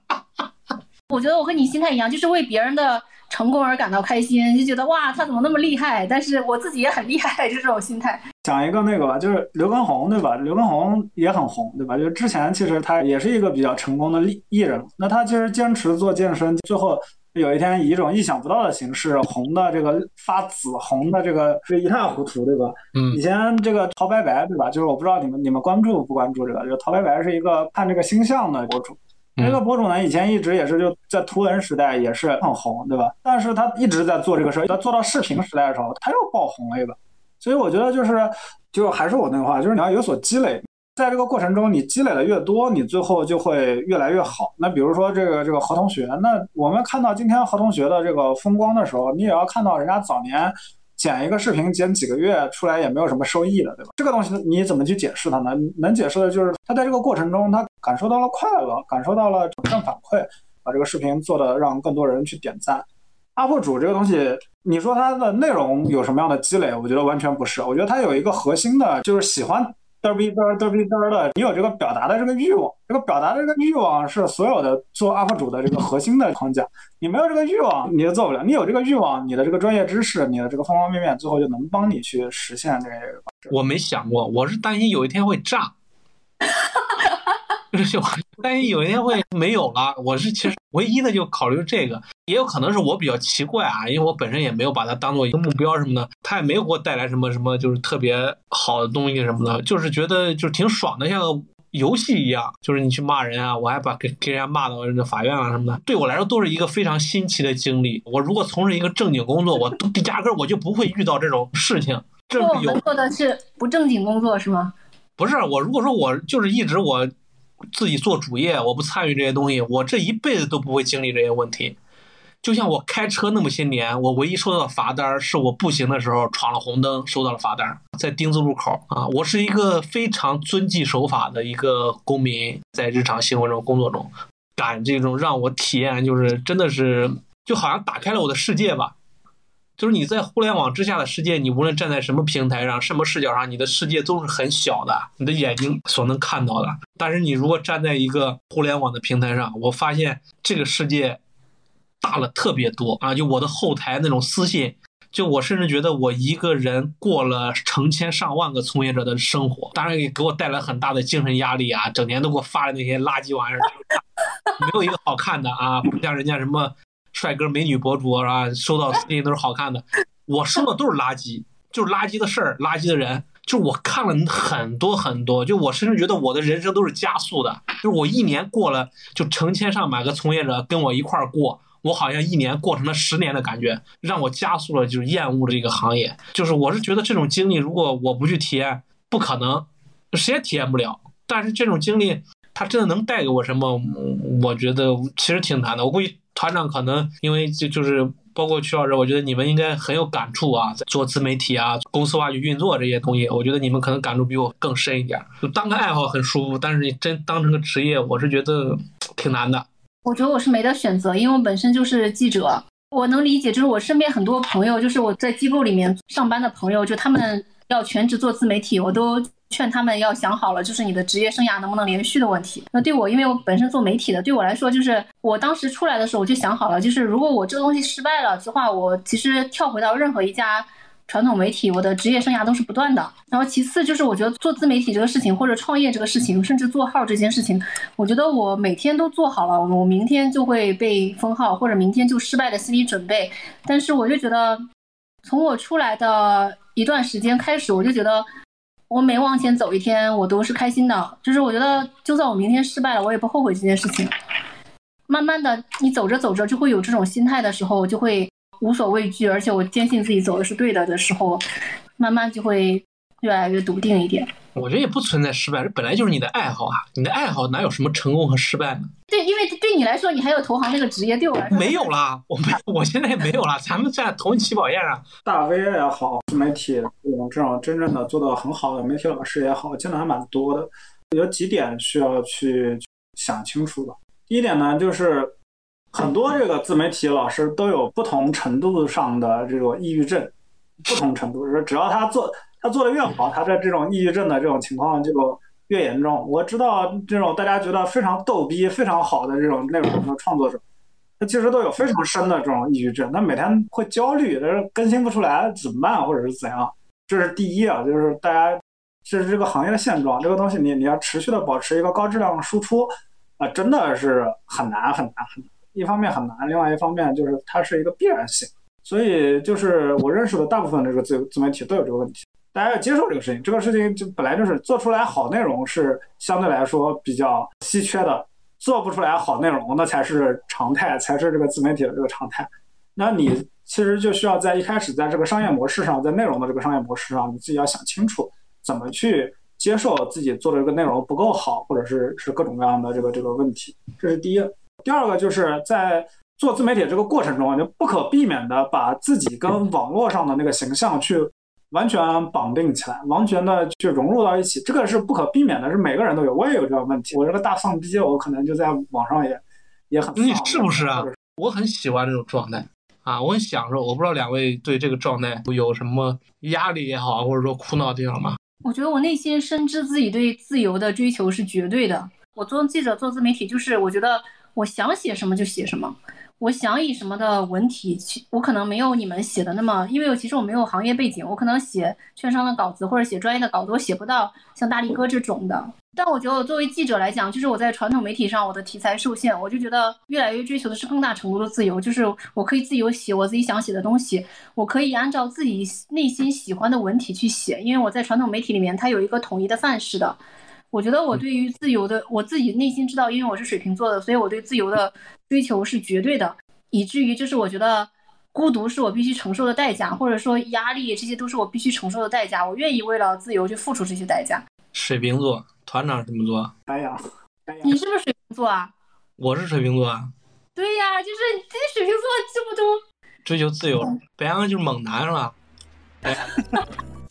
S1: *laughs*
S2: 我觉得我和你心态一样，就是为别人的成功而感到开心，就觉得哇他怎么那么厉害，但是我自己也很厉害，就这种心态。
S3: 讲一个那个吧，就是刘畊宏，对吧？刘畊宏也很红，对吧？就之前其实他也是一个比较成功的艺艺人，那他其实坚持做健身，最后有一天以一种意想不到的形式红的这个发紫红的这个是一塌糊涂，对吧？
S1: 嗯
S3: 以前这个陶白白，对吧？就是我不知道你们你们关注不关注这个，就是陶白白是一个看这个星象的博主。那个博主呢，以前一直也是就在图文时代也是很红，对吧？但是他一直在做这个事儿，他做到视频时代的时候，他又爆红了一把。所以我觉得就是，就还是我那个话，就是你要有所积累，在这个过程中你积累的越多，你最后就会越来越好。那比如说这个这个何同学，那我们看到今天何同学的这个风光的时候，你也要看到人家早年。剪一个视频剪几个月出来也没有什么收益的，对吧？这个东西你怎么去解释它呢？能解释的就是他在这个过程中他感受到了快乐，感受到了正反馈，把这个视频做的让更多人去点赞。UP 主这个东西，你说它的内容有什么样的积累？我觉得完全不是。我觉得它有一个核心的，就是喜欢嘚逼嘚儿嘚逼嘚儿的，你有这个表达的这个欲望。这个表达的这个欲望是所有的做 UP 主的这个核心的框架。你没有这个欲望，你就做不了。你有这个欲望，你的这个专业知识，你的这个方方面面，最后就能帮你去实现这个。
S1: 我没想过，我是担心有一天会炸。就是我担心有一天会没有了，我是其实唯一的就考虑这个，也有可能是我比较奇怪啊，因为我本身也没有把它当做一个目标什么的，它也没有给我带来什么什么就是特别好的东西什么的，就是觉得就是挺爽的，像个游戏一样，就是你去骂人啊，我还把给给人家骂到人家法院啊什么的，对我来说都是一个非常新奇的经历。我如果从事一个正经工作，我都压根儿我就不会遇到这种事情。这有
S2: 说我们做的是不正经工作是吗？
S1: 不是我，如果说我就是一直我自己做主业，我不参与这些东西，我这一辈子都不会经历这些问题。就像我开车那么些年，我唯一收到的罚单是我步行的时候闯了红灯收到了罚单，在丁字路口啊。我是一个非常遵纪守法的一个公民，在日常生活中、工作中，敢这种让我体验，就是真的是就好像打开了我的世界吧。就是你在互联网之下的世界，你无论站在什么平台上、什么视角上，你的世界都是很小的，你的眼睛所能看到的。但是你如果站在一个互联网的平台上，我发现这个世界大了特别多啊！就我的后台那种私信，就我甚至觉得我一个人过了成千上万个从业者的生活，当然也给我带来很大的精神压力啊！整天都给我发的那些垃圾玩意儿，没有一个好看的啊，不像人家什么。帅哥美女博主啊，收到私信都是好看的，我收的都是垃圾，就是垃圾的事儿，垃圾的人，就我看了很多很多，就我甚至觉得我的人生都是加速的，就是我一年过了，就成千上百个从业者跟我一块儿过，我好像一年过成了十年的感觉，让我加速了，就是厌恶了这个行业，就是我是觉得这种经历如果我不去体验，不可能，谁也体验不了，但是这种经历它真的能带给我什么？我觉得其实挺难的，我估计。团长可能因为就就是包括曲老师，我觉得你们应该很有感触啊，在做自媒体啊，公司化去运作这些东西，我觉得你们可能感触比我更深一点。就当个爱好很舒服，但是你真当成个职业，我是觉得挺难的。
S2: 我觉得我是没得选择，因为我本身就是记者，我能理解，就是我身边很多朋友，就是我在机构里面上班的朋友，就他们要全职做自媒体，我都。劝他们要想好了，就是你的职业生涯能不能连续的问题。那对我，因为我本身做媒体的，对我来说，就是我当时出来的时候，我就想好了，就是如果我这个东西失败了的话，我其实跳回到任何一家传统媒体，我的职业生涯都是不断的。然后其次就是，我觉得做自媒体这个事情，或者创业这个事情，甚至做号这件事情，我觉得我每天都做好了，我明天就会被封号，或者明天就失败的心理准备。但是我就觉得，从我出来的一段时间开始，我就觉得。我每往前走一天，我都是开心的。就是我觉得，就算我明天失败了，我也不后悔这件事情。慢慢的，你走着走着就会有这种心态的时候，就会无所畏惧，而且我坚信自己走的是对的的时候，慢慢就会越来越笃定一点。
S1: 我觉得也不存在失败，这本来就是你的爱好啊！你的爱好哪有什么成功和失败呢？
S2: 对，因为对你来说，你还有投行这个职业，对我来说
S1: 没有啦，我没，我现在也没有了。咱们在同一起跑线上，
S3: 大 V 也好，自媒体这种这种真正的做的很好的媒体老师也好，见的还蛮多的。有几点需要去想清楚的。第一点呢，就是很多这个自媒体老师都有不同程度上的这种抑郁症，不同程度，就是只要他做。他做的越好，他的这种抑郁症的这种情况就越严重。我知道这种大家觉得非常逗逼、非常好的这种内容的创作者，他其实都有非常深的这种抑郁症。他每天会焦虑，但是更新不出来怎么办，或者是怎样？这是第一啊，就是大家这是这个行业的现状。这个东西你你要持续的保持一个高质量的输出啊，真的是很难很难很难。一方面很难，另外一方面就是它是一个必然性。所以就是我认识的大部分这个自自媒体都有这个问题。大家要接受这个事情，这个事情就本来就是做出来好内容是相对来说比较稀缺的，做不出来好内容那才是常态，才是这个自媒体的这个常态。那你其实就需要在一开始在这个商业模式上，在内容的这个商业模式上，你自己要想清楚怎么去接受自己做的这个内容不够好，或者是是各种各样的这个这个问题。这是第一。第二个就是在做自媒体这个过程中，就不可避免的把自己跟网络上的那个形象去。完全绑定起来，完全的去融入到一起，这个是不可避免的，是每个人都有。我也有这个问题，我这个大丧逼，我可能就在网上也也很。
S1: 你是不是啊？我很喜欢这种状态啊，我很享受。我不知道两位对这个状态有什么压力也好，或者说苦恼的地方吗？
S2: 我觉得我内心深知自己对自由的追求是绝对的。我做记者、做自媒体，就是我觉得我想写什么就写什么。我想以什么的文体去，我可能没有你们写的那么，因为我其实我没有行业背景，我可能写券商的稿子或者写专业的稿子，我写不到像大力哥这种的。但我觉得我作为记者来讲，就是我在传统媒体上我的题材受限，我就觉得越来越追求的是更大程度的自由，就是我可以自由写我自己想写的东西，我可以按照自己内心喜欢的文体去写，因为我在传统媒体里面它有一个统一的范式的。我觉得我对于自由的，我自己内心知道，因为我是水瓶座的，所以我对自由的追求是绝对的，以至于就是我觉得孤独是我必须承受的代价，或者说压力，这些都是我必须承受的代价。我愿意为了自由去付出这些代价。
S1: 水瓶座团长什么座？
S3: 白羊。
S2: 你是不是水瓶座啊？
S1: 我是水瓶座啊。
S2: 对呀，就是这水瓶座这么多
S1: 追求自由，白羊就是猛男是吧？哎，*laughs*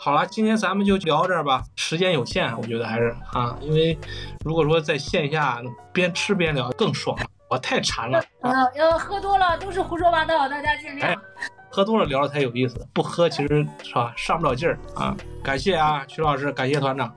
S1: 好了今天咱们就聊这儿吧时间有限我觉得还是啊因为如果说在线下边吃边聊更爽我太馋了
S2: 啊 *laughs* 要喝多了都是胡说八道大家尽
S1: 量喝多了聊的才有意思不喝其实是吧上不了劲儿啊感谢啊徐老师感谢团长。